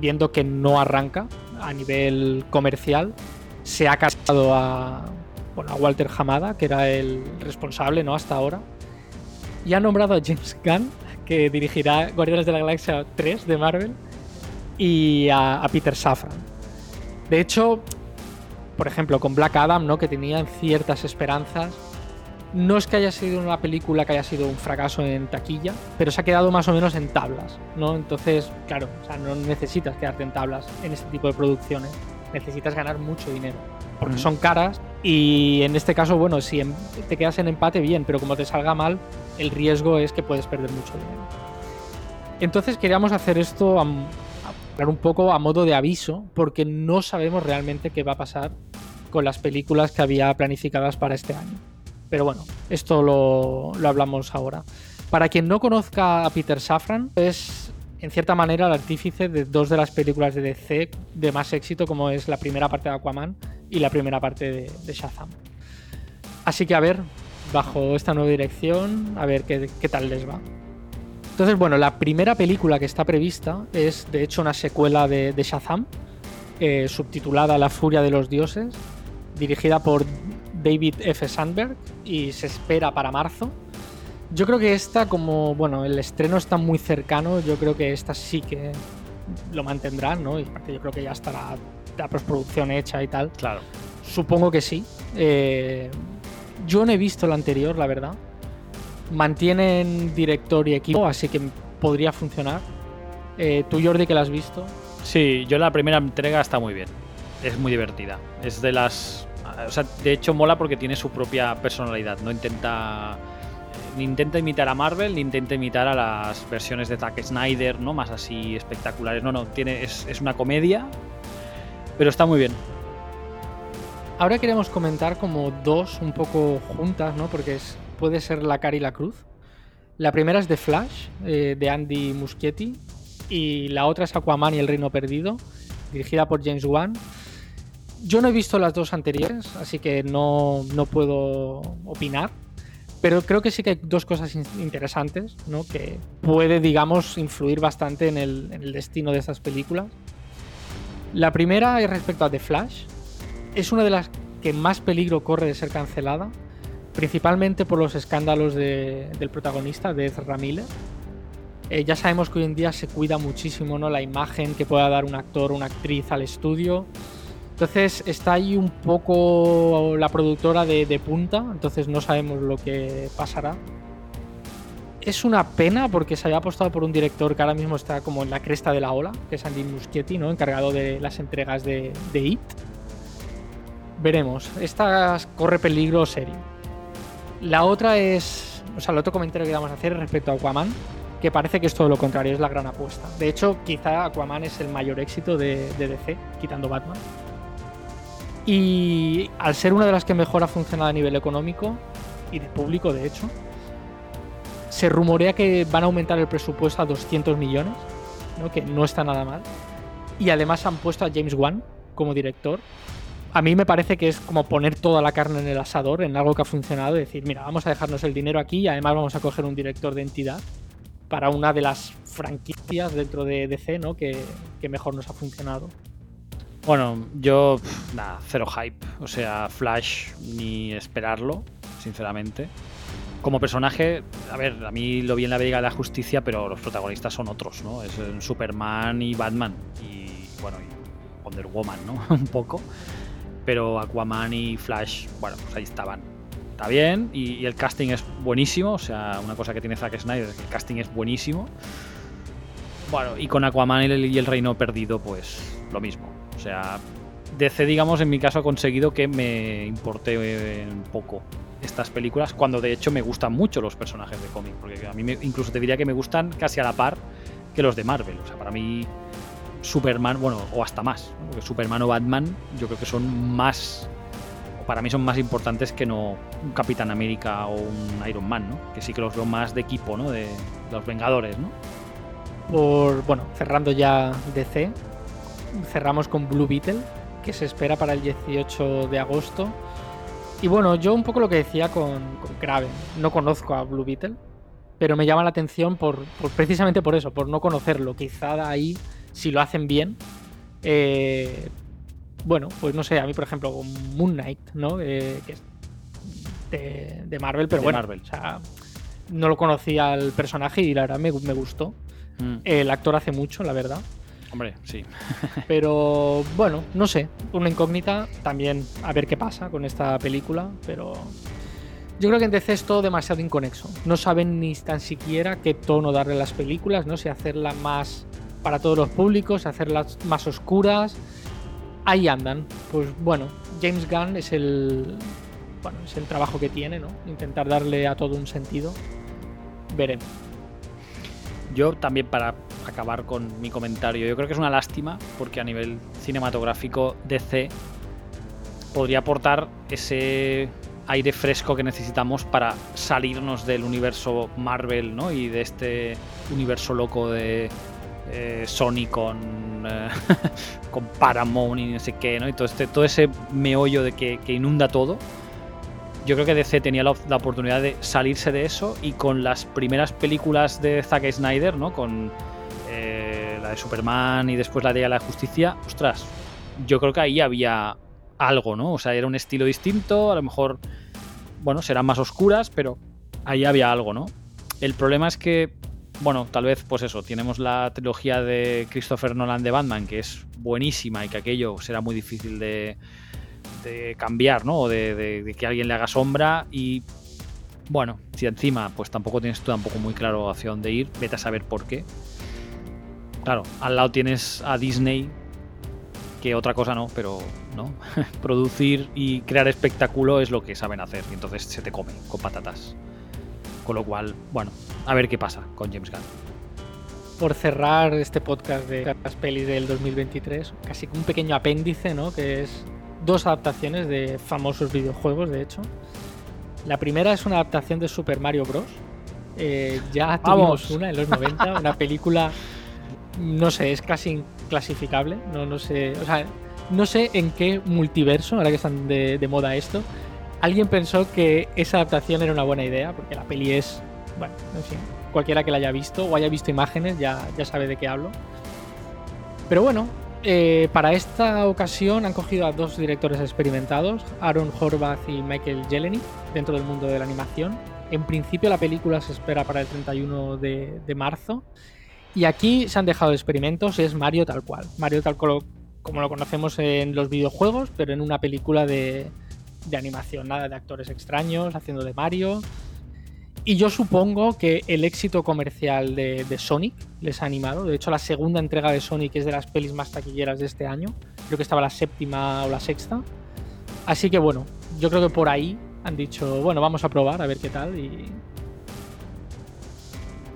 viendo que no arranca a nivel comercial, se ha casado a, bueno, a Walter Hamada, que era el responsable ¿no? hasta ahora, y ha nombrado a James Gunn, que dirigirá Guardianes de la Galaxia 3 de Marvel, y a, a Peter Safran. De hecho, por ejemplo, con Black Adam, ¿no? que tenían ciertas esperanzas, no es que haya sido una película que haya sido un fracaso en taquilla, pero se ha quedado más o menos en tablas, ¿no? Entonces, claro, o sea, no necesitas quedarte en tablas en este tipo de producciones, necesitas ganar mucho dinero, porque son caras y en este caso, bueno, si em, te quedas en empate, bien, pero como te salga mal, el riesgo es que puedes perder mucho dinero. Entonces queríamos hacer esto a, a, un poco a modo de aviso, porque no sabemos realmente qué va a pasar con las películas que había planificadas para este año. Pero bueno, esto lo, lo hablamos ahora. Para quien no conozca a Peter Safran, es en cierta manera el artífice de dos de las películas de DC de más éxito, como es la primera parte de Aquaman y la primera parte de, Shazam. Así que a ver, bajo esta nueva dirección, a ver qué, qué, tal les va. Entonces, bueno, la primera película que está prevista es de hecho una secuela de, de Shazam, eh, subtitulada La Furia de los Dioses, dirigida por David F. Sandberg y se espera para marzo. Yo creo que esta, como bueno, el estreno está muy cercano, yo creo que esta sí que lo mantendrán, ¿no? Y aparte yo creo que ya estará la postproducción hecha y tal. Claro. Supongo que sí. Eh, yo no he visto la anterior, la verdad. Mantienen director y equipo, así que podría funcionar. Eh, ¿Tú, Jordi, que la has visto? Sí, yo la primera entrega está muy bien. Es muy divertida. Es de las de hecho mola porque tiene su propia personalidad. No intenta ni intenta imitar a Marvel, ni intenta imitar a las versiones de Zack Snyder, ¿no? Más así espectaculares. No, no, es, es una comedia, pero está muy bien. Ahora queremos comentar como dos un poco juntas, ¿no? Porque es, puede ser la cara y la cruz. La primera es The Flash, eh, de Andy Muschietti, y la otra es Aquaman y el Reino Perdido, dirigida por James Wan. Yo no he visto las dos anteriores, así que no, no puedo opinar. Pero creo que sí que hay dos cosas interesantes, ¿no? Que puede, digamos, influir bastante en el, en el destino de estas películas. La primera es respecto a The Flash. Es una de las que más peligro corre de ser cancelada, principalmente por los escándalos de, del protagonista, de Ezra Miller. Eh, ya sabemos que hoy en día se cuida muchísimo ¿no? la imagen que pueda dar un actor o una actriz al estudio. Entonces está ahí un poco la productora de, punta, entonces no sabemos lo que pasará. Es una pena porque se había apostado por un director que ahora mismo está como en la cresta de la ola, que es Andy Muschietti, ¿no? encargado de las entregas de, de It. Veremos, esta corre peligro serio. La otra es, o sea, el otro comentario que vamos a hacer respecto a Aquaman, que parece que es todo lo contrario, es la gran apuesta. De hecho, quizá Aquaman es el mayor éxito de DC, quitando Batman. Y al ser una de las que mejor ha funcionado a nivel económico y de público, de hecho, se rumorea que van a aumentar el presupuesto a 200 millones, que no está nada mal. Y además han puesto a James Wan como director. A mí me parece que es como poner toda la carne en el asador, en algo que ha funcionado, y decir, mira, vamos a dejarnos el dinero aquí y además vamos a coger un director de entidad para una de las franquicias dentro de DC ¿no? que, que mejor nos ha funcionado. Bueno, yo, nada, cero hype. O sea, Flash ni esperarlo, sinceramente. Como personaje, a ver, a mí lo vi en la Liga de la Justicia, pero los protagonistas son otros, ¿no? Es Superman y Batman. Y, bueno, y Wonder Woman, ¿no? Un poco. Pero Aquaman y Flash, bueno, pues ahí estaban. Está bien, y, el casting es buenísimo. O sea, una cosa que tiene Zack Snyder es que el casting es buenísimo. Bueno, y con Aquaman y el Reino Perdido, pues lo mismo. O sea, DC, digamos, en mi caso ha conseguido que me importe un poco estas películas, cuando de hecho me gustan mucho los personajes de cómic, porque a mí incluso te diría que me gustan casi a la par que los de Marvel. O sea, para mí Superman, bueno, o hasta más, porque Superman o Batman yo creo que son más, para mí son más importantes que no un Capitán América o un Iron Man, ¿no? Que sí que los veo más de equipo, ¿no? De, los Vengadores, ¿no? Por, bueno, cerrando ya DC, cerramos con Blue Beetle, que se espera para el 18 de agosto. Y bueno, yo un poco lo que decía con, con Kraven, no conozco a Blue Beetle, pero me llama la atención por, precisamente por eso, por no conocerlo. Quizá ahí, si lo hacen bien, eh, bueno, pues no sé, a mí por ejemplo, Moon Knight, ¿no? Eh, que es de, Marvel, pero bueno, Marvel. O sea, no lo conocía al personaje y la verdad me, gustó. Mm. El actor hace mucho, la verdad. Hombre, sí. pero bueno, no sé, una incógnita también a ver qué pasa con esta película, pero yo creo que en DC es todo demasiado inconexo. No saben ni tan siquiera qué tono darle a las películas, no sé, hacerla más para todos los públicos, hacerlas más oscuras. Ahí andan. Pues bueno, James Gunn es el bueno, es el trabajo que tiene, ¿no? Intentar darle a todo un sentido. Veremos. Yo también para acabar con mi comentario, yo creo que es una lástima porque a nivel cinematográfico DC podría aportar ese aire fresco que necesitamos para salirnos del universo Marvel, ¿no? Y de este universo loco de eh, Sony con, eh, con Paramount y no sé qué, ¿no? Y todo, este, todo ese meollo de que, inunda todo. Yo creo que DC tenía la, oportunidad de salirse de eso y con las primeras películas de Zack Snyder, ¿no? Con eh, la de Superman y después la de la Justicia, ostras, yo creo que ahí había algo, ¿no? O sea, era un estilo distinto, a lo mejor, bueno, serán más oscuras, pero ahí había algo, ¿no? El problema es que, bueno, tal vez, pues eso, tenemos la trilogía de Christopher Nolan de Batman, que es buenísima y que aquello será muy difícil de, cambiar, ¿no? O de, que alguien le haga sombra y bueno, si encima pues tampoco tienes tú tampoco muy claro hacia dónde ir, vete a saber por qué. Claro, al lado tienes a Disney que otra cosa no, pero no. Producir y crear espectáculo es lo que saben hacer y entonces se te come con patatas. Con lo cual, bueno, a ver qué pasa con James Gunn. Por cerrar este podcast de las pelis del 2023, casi un pequeño apéndice, ¿no? Que es dos adaptaciones de famosos videojuegos, de hecho. La primera es una adaptación de Super Mario Bros. Eh, ya tuvimos una en los 90, una película, no sé, es casi clasificable. No, no sé. O sea, no sé en qué multiverso, ahora que están de, moda esto, alguien pensó que esa adaptación era una buena idea, porque la peli es. Bueno, en fin. Cualquiera que la haya visto o haya visto imágenes ya, ya sabe de qué hablo. Pero bueno, eh, para esta ocasión han cogido a dos directores experimentados, Aaron Horvath y Michael Jelenic, dentro del mundo de la animación. En principio la película se espera para el 31 de, de marzo y aquí se han dejado experimentos, es Mario tal cual. Mario tal cual como lo conocemos en los videojuegos, pero en una película de, animación, nada de actores extraños haciendo de Mario. Y yo supongo que el éxito comercial de, Sonic les ha animado. De hecho, la segunda entrega de Sonic es de las pelis más taquilleras de este año. Creo que estaba la séptima o la sexta. Así que bueno, yo creo que por ahí han dicho, bueno, vamos a probar a ver qué tal. Y,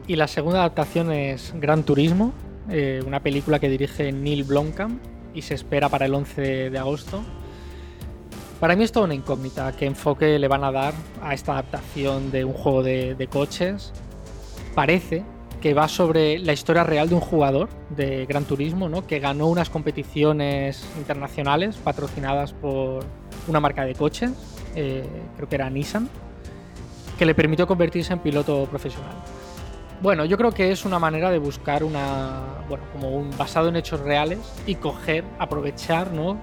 la segunda adaptación es Gran Turismo, eh, una película que dirige Neil Blomkamp y se espera para el 11 de agosto. Para mí es toda una incógnita qué enfoque le van a dar a esta adaptación de un juego de, coches. Parece que va sobre la historia real de un jugador de Gran Turismo, ¿no? que ganó unas competiciones internacionales patrocinadas por una marca de coches, eh, creo que era Nissan, que le permitió convertirse en piloto profesional. Bueno, yo creo que es una manera de buscar una, bueno, como un basado en hechos reales y coger, aprovechar, ¿no?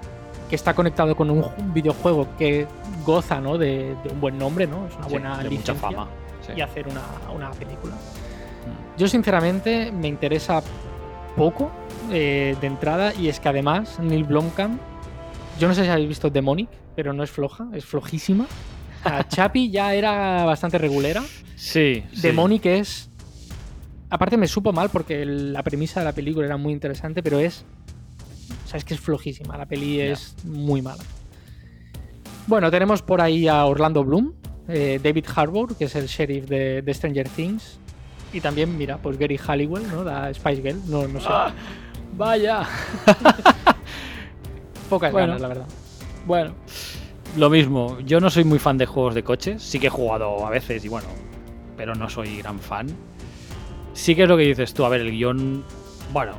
Que está conectado con un videojuego que goza, ¿no? De, un buen nombre, ¿no? Es una buena licencia fama. Y hacer una, película. Mm. Yo sinceramente me interesa poco eh, de entrada y es que además Neil Blomkamp, yo no sé si habéis visto Demonic, pero no es floja, es flojísima. Chapi ya era bastante regulera. Sí. Demonic es aparte me supo mal porque la premisa de la película era muy interesante, pero es O sea, es que es flojísima. La peli es muy mala. Bueno, tenemos por ahí a Orlando Bloom, eh, David Harbour, que es el sheriff de, Stranger Things. Y también, mira, pues Gary Halliwell, ¿no? La Spice Girl, no, no sé. Ah, vaya. Pocas ganas, la verdad. Bueno, lo mismo. Yo no soy muy fan de juegos de coches. Sí que he jugado a veces y bueno, pero no soy gran fan. Sí que es lo que dices tú. A ver, el guion, bueno,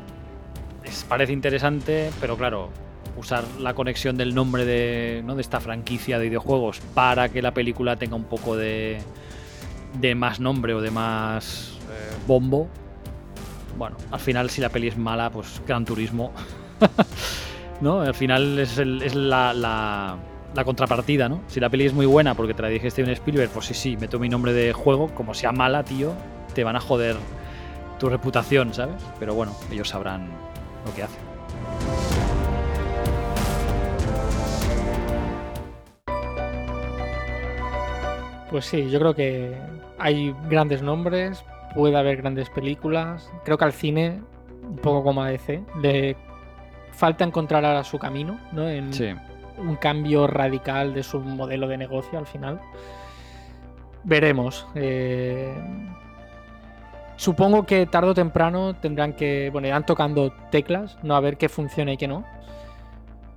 parece interesante, pero claro, usar la conexión del nombre de, ¿no? de esta franquicia de videojuegos para que la película tenga un poco de, de más nombre o de más eh, bombo. Bueno, al final si la peli es mala, pues Gran Turismo. ¿No? Al final es, la, la, la, contrapartida, ¿no? Si la peli es muy buena porque te la dije Steven Spielberg, pues sí, sí, meto mi nombre de juego. Como sea mala, tío, te van a joder tu reputación, ¿sabes? Pero bueno, ellos sabrán lo que hacen. Pues sí, yo creo que hay grandes nombres, puede haber grandes películas. Creo que al cine, un poco como a DC, le falta encontrar ahora su camino, ¿no? En un cambio radical de su modelo de negocio al final. Veremos. Eh, supongo que tarde o temprano tendrán que. Bueno, irán tocando teclas, ¿no? A ver qué funciona y qué no.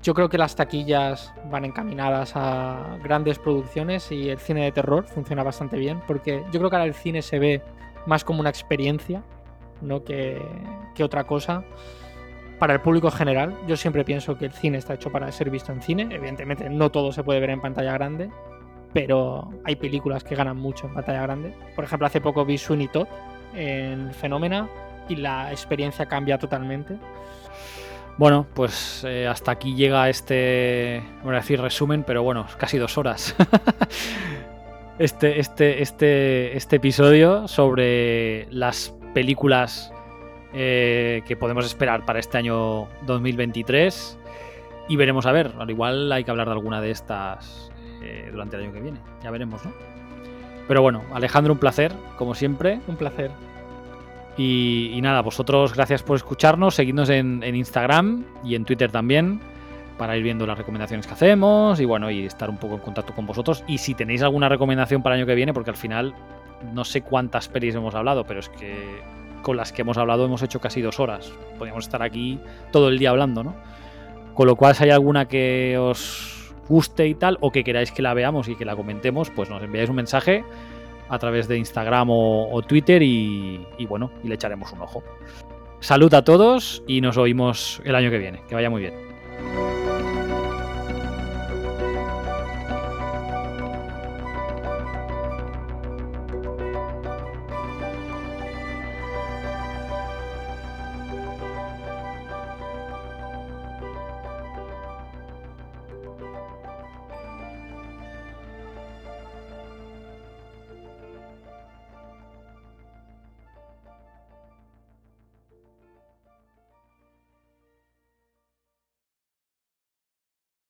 Yo creo que las taquillas van encaminadas a grandes producciones y el cine de terror funciona bastante bien porque yo creo que ahora el cine se ve más como una experiencia ¿no? que, otra cosa. Para el público general, yo siempre pienso que el cine está hecho para ser visto en cine. Evidentemente, no todo se puede ver en pantalla grande, pero hay películas que ganan mucho en pantalla grande. Por ejemplo, hace poco vi Sweeney Todd en Fenómena y la experiencia cambia totalmente. Bueno, pues eh, hasta aquí llega este, voy a decir resumen, pero bueno, casi dos horas. este, este, este, este episodio sobre las películas eh, que podemos esperar para este año 2023. Y veremos a ver, al igual hay que hablar de alguna de estas eh, durante el año que viene. Ya veremos, ¿no? Pero bueno, Alejandro, un placer, como siempre. Un placer. Y, nada, vosotros gracias por escucharnos, seguidnos en, Instagram y en Twitter también para ir viendo las recomendaciones que hacemos y bueno, y estar un poco en contacto con vosotros. Y si tenéis alguna recomendación para el año que viene, porque al final no sé cuántas pelis hemos hablado, pero es que con las que hemos hablado hemos hecho casi dos horas. Podríamos estar aquí todo el día hablando, ¿no? Con lo cual, si hay alguna que os guste y tal, o que queráis que la veamos y que la comentemos, pues nos enviáis un mensaje a través de Instagram o, Twitter y, y bueno, y le echaremos un ojo. Salud a todos y nos oímos el año que viene. Que vaya muy bien.